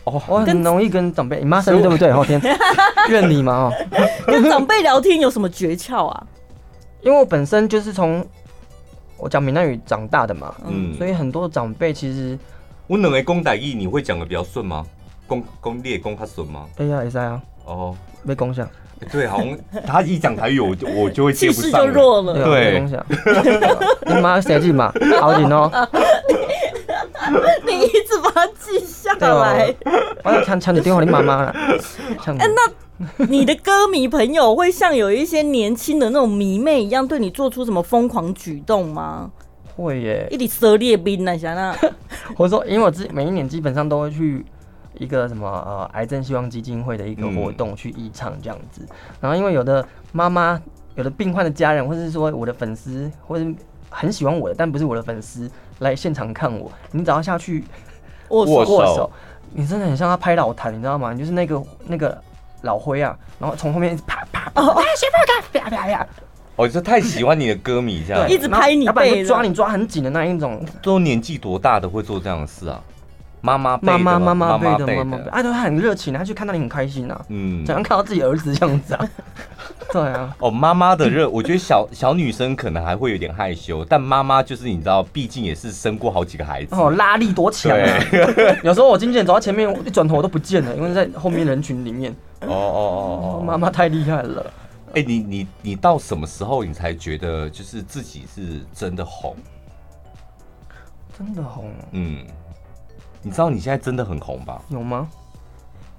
哦，我很容易跟长辈，你妈生日 [laughs] 对不对？后天，[laughs] 怨你嘛？哦，[laughs] 跟长辈聊天有什么诀窍啊？因为我本身就是从我讲闽南语长大的嘛，嗯，所以很多长辈其实我两个讲台语，你会讲的比较顺吗？讲讲你也讲较顺吗？哎呀，会使啊。哦，没讲下。[laughs] 对，好像 [laughs] 他一讲台语，我我就会接不上。气势就弱了。对。[laughs] 你妈写字嘛，好紧哦。你一直把它记下来。我要抢抢你电话，你妈妈了。哎，那。你的歌迷朋友会像有一些年轻的那种迷妹一样，对你做出什么疯狂举动吗？会耶，一点狩猎兵呢，想那。我说，因为我自己每一年基本上都会去一个什么呃癌症希望基金会的一个活动去义唱这样子。嗯、然后因为有的妈妈、有的病患的家人，或者是说我的粉丝，或者很喜欢我的，但不是我的粉丝来现场看我，你只要下去握手，握手，你真的很像他拍老坛，你知道吗？你就是那个那个。老灰啊，然后从后面一直啪啪啪，哎，学妹，啪啪啪！哦，就太喜欢你的歌迷这样，一直拍你背，抓你抓很紧的那一种。都年纪多大的会做这样的事啊？妈妈妈妈妈妈辈的妈妈辈，啊，都很热情，他去看到你很开心啊，嗯，怎样看到自己儿子这样子啊？[laughs] 对啊，哦，妈妈的热，我觉得小小女生可能还会有点害羞，但妈妈就是你知道，毕竟也是生过好几个孩子，哦，拉力多强啊！[laughs] 有时候我经纪人走到前面，一转头我都不见了，因为在后面人群里面。哦哦哦，妈妈太厉害了！哎，你你你到什么时候你才觉得就是自己是真的红？真的红？嗯，你知道你现在真的很红吧？有吗？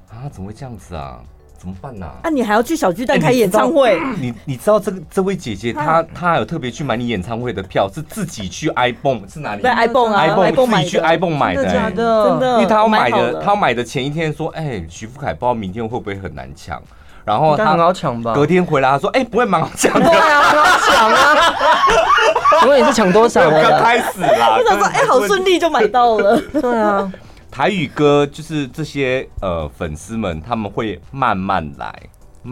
啊，怎么会这样子啊？怎么办呢？啊，你还要去小巨蛋开演唱会？你你知道这个这位姐姐，她她还有特别去买你演唱会的票，是自己去 iPhone 是哪里？对 iPhone 啊，ibon 自己去 iPhone 买的，真的，真的，因为她要买的，她要买的前一天说，哎，徐富凯不知道明天会不会很难抢，然后他很好抢吧？隔天回来他说，哎，不会蛮好抢的，对啊，很好抢啊！[laughs] [laughs] 因为你是抢多少？刚开始啦，[laughs] 我想说，哎，好顺利就买到了，对啊。[laughs] 台语歌就是这些呃粉丝们他们会慢慢来。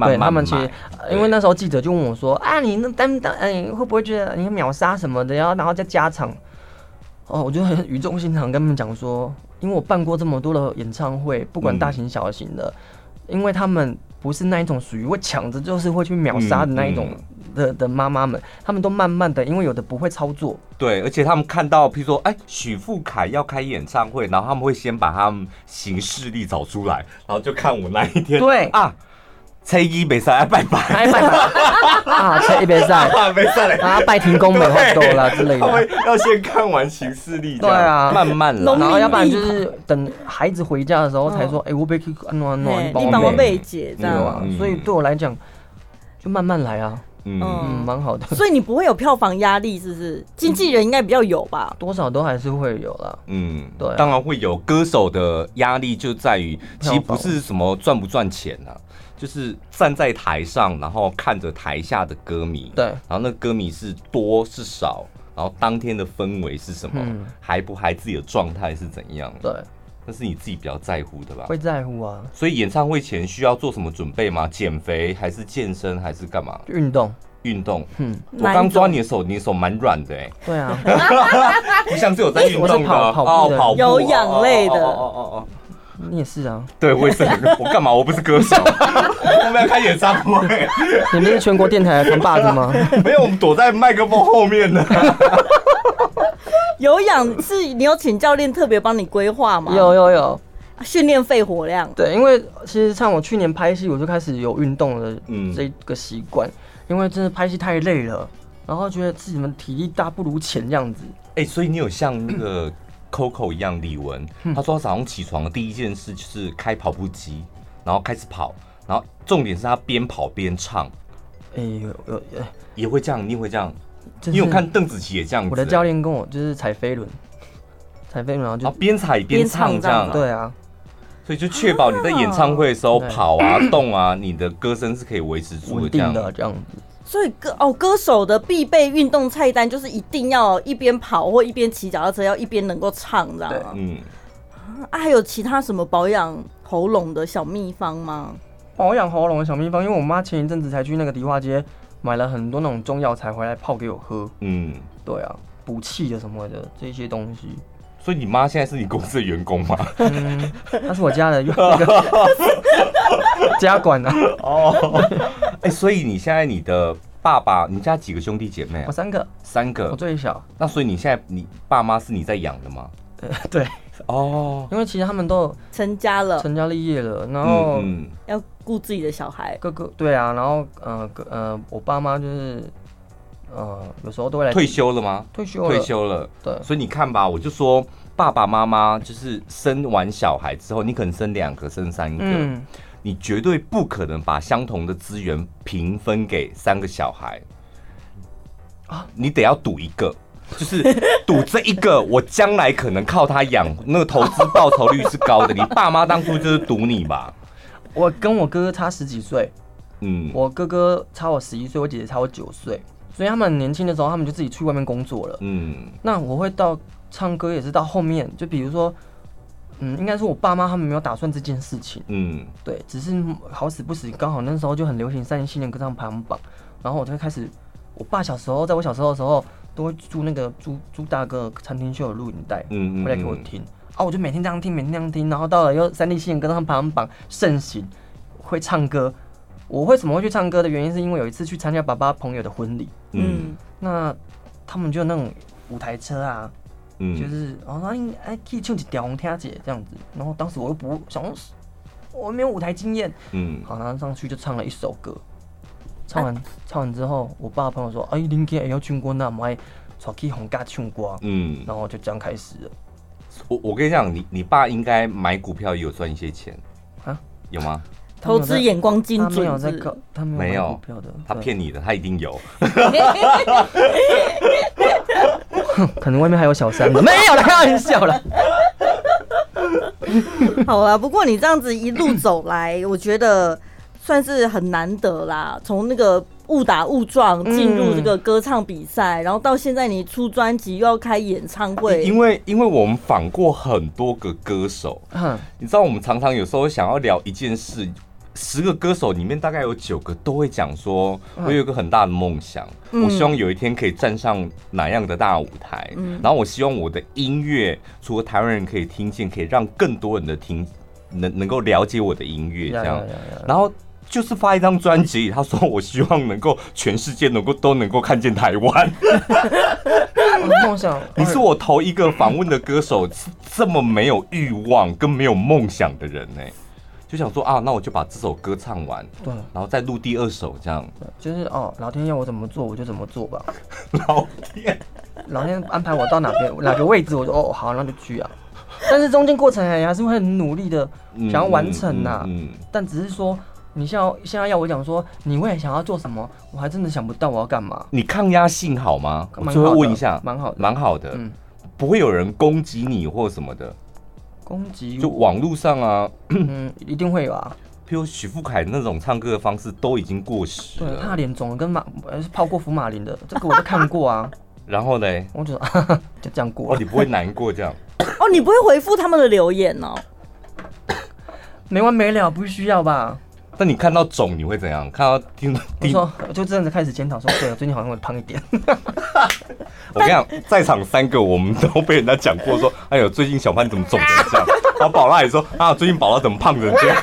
对他们其实，因为那时候记者就问我说：“啊，你那单单哎，会不会觉得你秒杀什么的？然后然后再加场？”哦，我就很语重心长跟他们讲说：“因为我办过这么多的演唱会，不管大型小型的，因为他们不是那一种属于会抢着就是会去秒杀的那一种的的妈妈们，他们都慢慢的，因为有的不会操作，对，而且他们看到，譬如说，哎，许富凯要开演唱会，然后他们会先把他们行事历找出来，然后就看我那一天，对啊。”初一比赛拜拜，拜拜啊！初一比赛，比赛啊！拜天公没好多啦之类的。要先看完行事历，对啊，慢慢来，然后要不然就是等孩子回家的时候才说，哎，我被去安暖暖，你帮我备解这样。所以对我来讲，就慢慢来啊。嗯，蛮好的。所以你不会有票房压力，是不是？经纪人应该比较有吧？多少都还是会有啦。嗯，对，当然会有。歌手的压力就在于，其实不是什么赚不赚钱啊。就是站在台上，然后看着台下的歌迷，对，然后那歌迷是多是少，然后当天的氛围是什么，嗯、嗨不嗨，自己的状态是怎样，对，那是你自己比较在乎的吧？会在乎啊。所以演唱会前需要做什么准备吗？减肥还是健身还是干嘛？运动，运动。嗯，我刚抓你的手，你的手蛮软的哎。对啊，[laughs] 不像是有在运动的，跑跑步的，有氧类的。哦哦哦哦。你也是啊？对，我也是。[laughs] 我干嘛？我不是歌手，[laughs] 我们要开演唱会。你们是全国电台的扛把子吗？没有，我们躲在麦克风后面呢。有氧是你有请教练特别帮你规划吗？有有有，训练肺活量。对，因为其实像我去年拍戏，我就开始有运动的这个习惯，因为真的拍戏太累了，然后觉得自己们体力大不如前这样子。哎，所以你有像那个。[coughs] Coco 一样，李玟，他说他早上起床的第一件事就是开跑步机，然后开始跑，然后重点是他边跑边唱。哎，有有也会这样，你也会这样？你有看邓紫棋也这样子？我的教练跟我就是踩飞轮，踩飞轮然后就边踩边唱这样。对啊，所以就确保你在演唱会的时候跑啊动啊，你的歌声是可以维持住的这样这样子。所以歌哦，歌手的必备运动菜单就是一定要一边跑或一边骑脚踏车，要一边能够唱，知道吗？嗯。啊，还有其他什么保养喉咙的小秘方吗？保养喉咙的小秘方，因为我妈前一阵子才去那个迪化街买了很多那种中药材回来泡给我喝。嗯，对啊，补气的什么的这些东西。所以你妈现在是你公司的员工吗？嗯，她是我家的那个 [laughs] 家管啊。哦。哎，所以你现在你的爸爸，你家几个兄弟姐妹啊？我三个，三个，我最小。那所以你现在你爸妈是你在养的吗？[laughs] 对，哦，因为其实他们都成家了，成家立业了，然后要顾自己的小孩。哥哥，对啊，然后呃呃，我爸妈就是呃有时候都会来。退休了吗？退休了，退休了。对，所以你看吧，我就说爸爸妈妈就是生完小孩之后，你可能生两个，生三个。你绝对不可能把相同的资源平分给三个小孩啊！你得要赌一个，就是赌这一个，我将来可能靠他养，那个投资报酬率是高的。你爸妈当初就是赌你吧？我跟我哥哥差十几岁，嗯，我哥哥差我十一岁，我姐姐差我九岁，所以他们年轻的时候，他们就自己去外面工作了，嗯。那我会到唱歌也是到后面，就比如说。嗯，应该说我爸妈他们没有打算这件事情。嗯，对，只是好死不死，刚好那时候就很流行三零新年歌唱排行榜，然后我就开始，我爸小时候在我小时候的时候都会租那个朱朱大哥餐厅秀的录影带，嗯，回来给我听，啊，我就每天这样听，每天这样听，然后到了又三 D 新人歌唱排行榜盛行，会唱歌。我为什么会去唱歌的原因，是因为有一次去参加爸爸朋友的婚礼，嗯，那他们就那种舞台车啊。嗯，就是哦，那应该可以唱几条红天姐这样子，然后当时我又不想，我没有舞台经验，嗯，好，然后上去就唱了一首歌，唱完、啊、唱完之后，我爸朋友说，哎，林杰也要唱歌，那么爱出去红家唱歌，嗯，然后就这样开始了。我我跟你讲，你你爸应该买股票也有赚一些钱啊？有吗？[laughs] 投资眼光精准，他没有在搞，他没有股票的，他骗你的，他一定有。[laughs] 可能外面还有小三呢，没有了，开玩笑了。[laughs] 好了，不过你这样子一路走来，我觉得算是很难得啦。从那个误打误撞进入这个歌唱比赛，嗯、然后到现在你出专辑又要开演唱会，因为因为我们访过很多个歌手，嗯，你知道我们常常有时候想要聊一件事。十个歌手里面大概有九个都会讲说，我有一个很大的梦想，我希望有一天可以站上哪样的大舞台，然后我希望我的音乐除了台湾人可以听见，可以让更多人的听能能够了解我的音乐这样，然后就是发一张专辑，他说我希望能够全世界能够都能够看见台湾。梦想，[laughs] 你是我头一个访问的歌手，这么没有欲望跟没有梦想的人呢？就想说啊，那我就把这首歌唱完，对，然后再录第二首这样。就是哦，老天要我怎么做我就怎么做吧。[laughs] 老天，老天安排我到哪边 [laughs] 哪个位置，我就哦好，那就去啊。但是中间过程还是会很努力的想要完成呐、啊。嗯，嗯，嗯。但只是说，你现在现在要我讲说，你未来想要做什么，我还真的想不到我要干嘛。你抗压性好吗？我就会问一下，蛮好的，蛮好的。嗯。不会有人攻击你或什么的。攻击就网络上啊，嗯，一定会有啊。譬如许富凯那种唱歌的方式都已经过时了。对，他脸肿了，跟马是泡过福马林的，这个我都看过啊。[laughs] 然后呢？我就 [laughs] 就这样过。哦，你不会难过这样？哦，你不会回复他们的留言哦？没完没了，不需要吧？但你看到肿，你会怎样？看到听听说，就真的开始检讨说，对了，最近好像会胖一点。[laughs] [laughs] 我跟你讲，在场三个我们都被人家讲过说，[laughs] 哎呦，最近小潘怎么肿成这样？然后宝拉也说，啊，最近宝拉怎么胖成这样？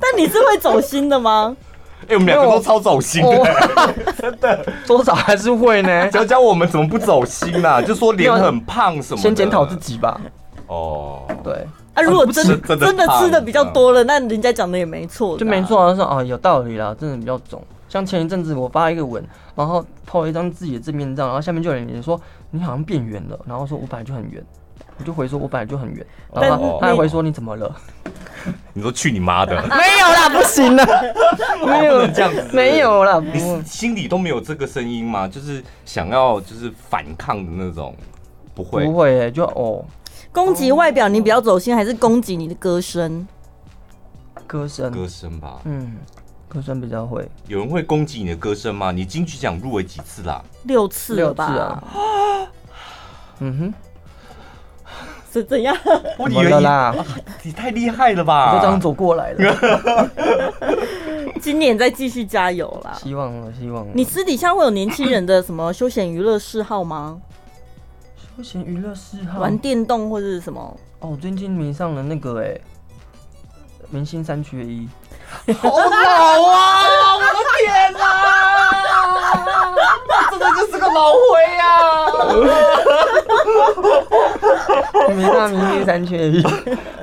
但你是会走心的吗？哎、欸，我们两个都超走心的、欸，真的，多少还是会呢。教教我们怎么不走心啊？就说脸很胖什么？先检讨自己吧。哦，对。啊，如果真真的吃的比较多了，那人家讲的也没错，就没错。他说哦，有道理啦，真的比较肿。像前一阵子我发一个文，然后 po 了一张自己的正面照，然后下面就有人说你好像变圆了，然后说我本来就很圆，我就回说我本来就很圆，然后他还回说你怎么了？你说去你妈的！[laughs] 没有啦，不行了，[laughs] 没有这样子，没有啦，你心里都没有这个声音吗？就是想要就是反抗的那种，不会不会、欸，就哦。攻击外表你比较走心，还是攻击你的歌声？歌声，歌声吧。嗯，歌声比较会。有人会攻击你的歌声吗？你金曲奖入围几次啦？六次了吧？六次啊。[gasps] 嗯哼，是怎样？我以为你啦，你太厉害了吧？就这样走过来了。[laughs] 今年再继续加油啦！希望了，希望了。你私底下会有年轻人的什么休闲娱乐嗜好吗？休闲娱乐嗜好，玩电动或者是什么？哦，最近迷上了那个哎、欸，明星三缺一，[laughs] 好老啊！我的天哪、啊，那真的就是个老灰啊！迷上明星三缺一。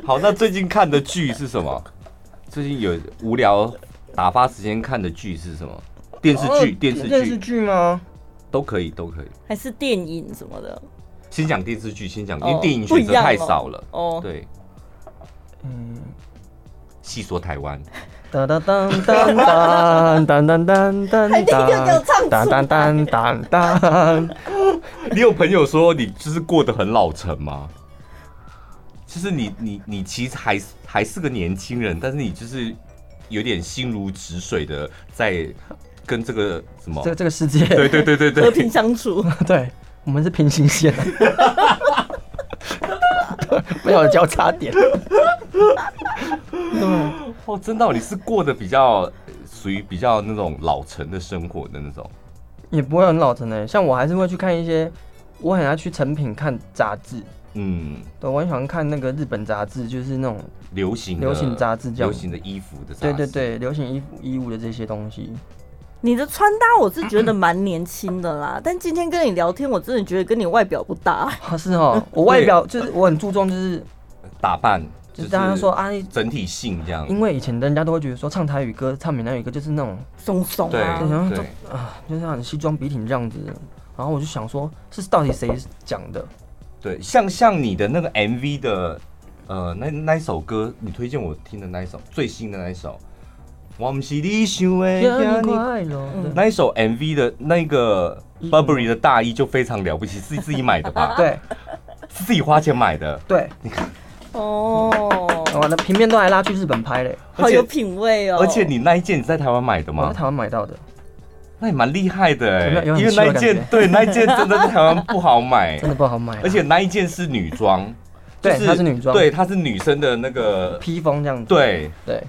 好，那最近看的剧是什么？最近有无聊打发时间看的剧是什么？电视剧？电视剧？电视剧吗？都可以，都可以。还是电影什么的？先讲电视剧，先讲，因为电影选择太少了。哦，对，嗯，细说台湾。当当当当当当当当当当当当。[laughs] 你有朋友说你就是过得很老成吗？就是你你你其实还还是个年轻人，但是你就是有点心如止水的在跟这个什么这个这个世界，对对对对对，和平相处，[laughs] 对。我们是平行线，[laughs] 没有交叉点。哦，真的，你是过得比较属于比较那种老成的生活的那种，也不会很老成的。像我还是会去看一些，我很爱去成品看杂志。嗯，对，我很喜欢看那个日本杂志，就是那种流行流行杂志，流行的衣服的。对对对，流行衣服衣物的这些东西。你的穿搭我是觉得蛮年轻的啦，[clears throat] 但今天跟你聊天，我真的觉得跟你外表不搭。是哦，我外表就是我很注重就是打扮，就是大家说啊，整体性这样。因为以前人家都会觉得说唱台语歌、唱闽南语歌就是那种松松啊，对啊，就像西装笔挺这样子。然后我就想说，是到底谁讲的？对，像像你的那个 MV 的呃那那一首歌，你推荐我听的那一首最新的那一首。我不是你想的那一首 MV 的那个 Burberry 的大衣就非常了不起，是自己买的吧？[laughs] 对，是自己花钱买的。对，你看，哦，我的平面都还拉去日本拍嘞，好有品味哦。而且你那一件你在台湾买的吗？在台湾买到的，那也蛮厉害的哎，因为那一件 [laughs] 对那一件真的在台湾不好买，真的不好买。而且那一件是女装，对，它是女装，对，它是女生的那个披风这样子，对。对。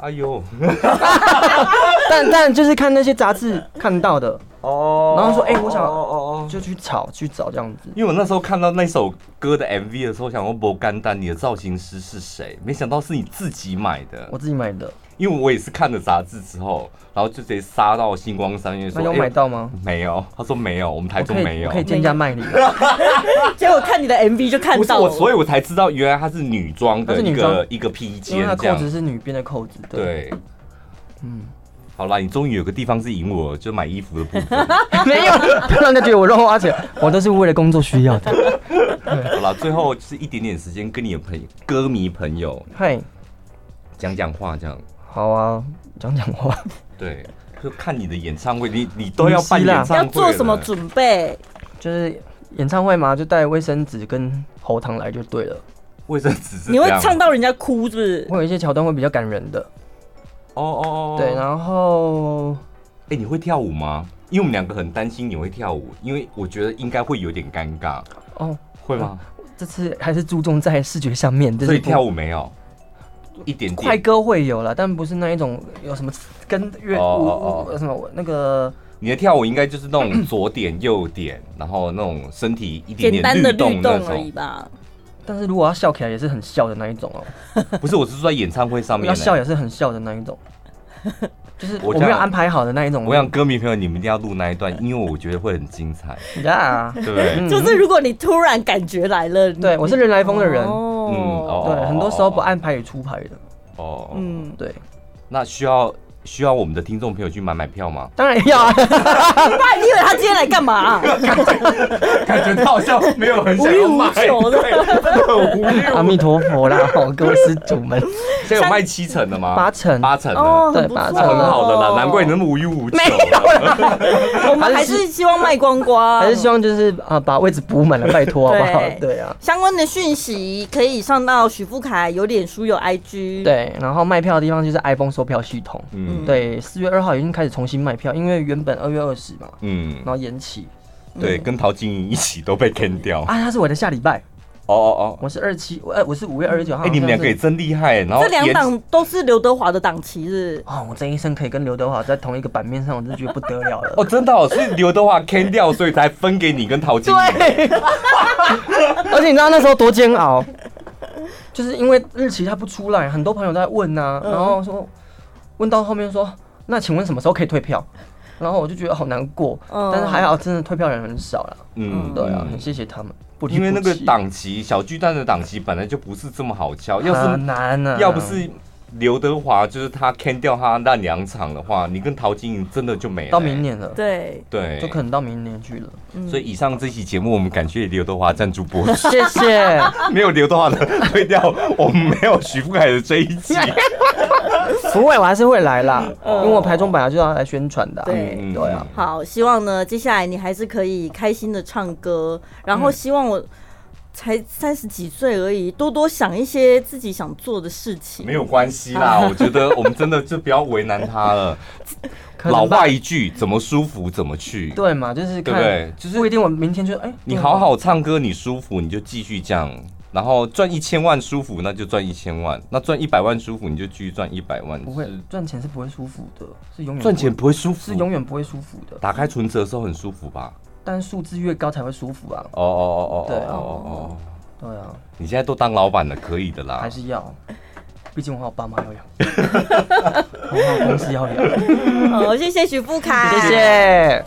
哎呦，[laughs] 但但就是看那些杂志看到的哦，然后说哎、欸，我想哦哦哦，就去炒去找这样子。因为我那时候看到那首歌的 MV 的时候，想说不干丹，你的造型师是谁？没想到是你自己买的。我自己买的。因为我也是看了杂志之后，然后就直接杀到星光三越说，有买到吗？没有，他说没有，我们台中没有，可以贱价卖你。[laughs] 结果看你的 MV 就看到了，所以我才知道原来它是女装的一个一个披肩，它扣子是女边的扣子。对，嗯。好啦，你终于有个地方是赢我，就买衣服的部分。[laughs] 没有，不然就觉得我乱花钱，我都是为了工作需要的。[laughs] 好了，最后就是一点点时间，跟你的朋友、歌迷朋友，嘿，讲讲话这样。好啊，讲讲话。对，就看你的演唱会，你你都要办演唱会，要做什么准备？就是演唱会嘛，就带卫生纸跟喉糖来就对了。卫生纸是？你会唱到人家哭是不是？会有一些桥段会比较感人的。哦哦哦，对，然后，哎，你会跳舞吗？因为我们两个很担心你会跳舞，因为我觉得应该会有点尴尬。哦，会吗？这次还是注重在视觉上面，所以跳舞没有，一点点。快歌会有了，但不是那一种有什么跟乐哦哦什么那个。你的跳舞应该就是那种左点右点，然后那种身体一点点律动而已吧。但是如果要笑起来也是很笑的那一种哦，不是，我是说在演唱会上面要笑也是很笑的那一种，就是我没有安排好的那一种。我想歌迷朋友你们一定要录那一段，因为我觉得会很精彩。[laughs] 啊，对，就是如果你突然感觉来了，对我是人来疯的人，嗯，对，很多时候不按排也出牌的。哦，嗯，对，那需要。需要我们的听众朋友去买买票吗？当然要啊！不然你以为他今天来干嘛、啊？[laughs] 感觉他好像没有很想要买。阿弥陀佛啦，各位施主们，现在有卖七成的吗？八成，八成的，哦、对，八成很好的啦，难怪你那么无欲无求。我们还是希望卖光光，还是希望就是啊，把位置补满了，拜托好不好？对啊，相关的讯息可以上到许富凯有脸书有 IG，对，然后卖票的地方就是 iPhone 售票系统，嗯。对，四月二号已经开始重新卖票，因为原本二月二十嘛，嗯，然后延期，对，跟陶晶莹一起都被 can 掉啊，他是我的下礼拜，哦哦哦，我是二七，我我是五月二十九号，哎，你们两个也真厉害，然后这两档都是刘德华的档期是，哦，我这一生可以跟刘德华在同一个版面上，我真的觉得不得了了，哦，真的，哦，是刘德华 can 掉，所以才分给你跟陶晶莹，对，[laughs] 而且你知道那时候多煎熬，就是因为日期他不出来，很多朋友在问呐，然后说。问到后面说，那请问什么时候可以退票？然后我就觉得好难过，嗯、但是还好，真的退票人很少了。嗯，对啊，很谢谢他们。因为那个档期，小巨蛋的档期本来就不是这么好敲，要是难啊，要不是刘德华就是他 can 掉他那两场的话，你跟陶晶莹真的就没了。到明年了，对对，就可能到明年去了。嗯、所以以上这期节目，我们感谢刘德华赞助播出，[laughs] 谢谢。[laughs] 没有刘德华的推掉，我们没有徐富凯的这一集。[laughs] 不会，我还是会来啦，因为我排中本来就要来宣传的。对对啊。好，希望呢，接下来你还是可以开心的唱歌，然后希望我才三十几岁而已，多多想一些自己想做的事情。没有关系啦，我觉得我们真的就不要为难他了。[laughs] 老话一句，怎么舒服怎么去。对嘛，就是对不对？就是不一定我明天就哎，你好好唱歌，你舒服你就继续这样。然后赚一千万舒服，那就赚一千万；那赚一百万舒服，你就继续赚一百万。不会赚钱是不会舒服的，是永远赚钱不会舒服，是永远不会舒服的。打开存折的时候很舒服吧？但数字越高才会舒服啊！哦哦哦哦，对哦哦，对啊！你现在都当老板了，可以的啦。还是要，毕竟我还有爸妈要养，[laughs] 我还有公司要养。好，谢谢许富凯，谢谢。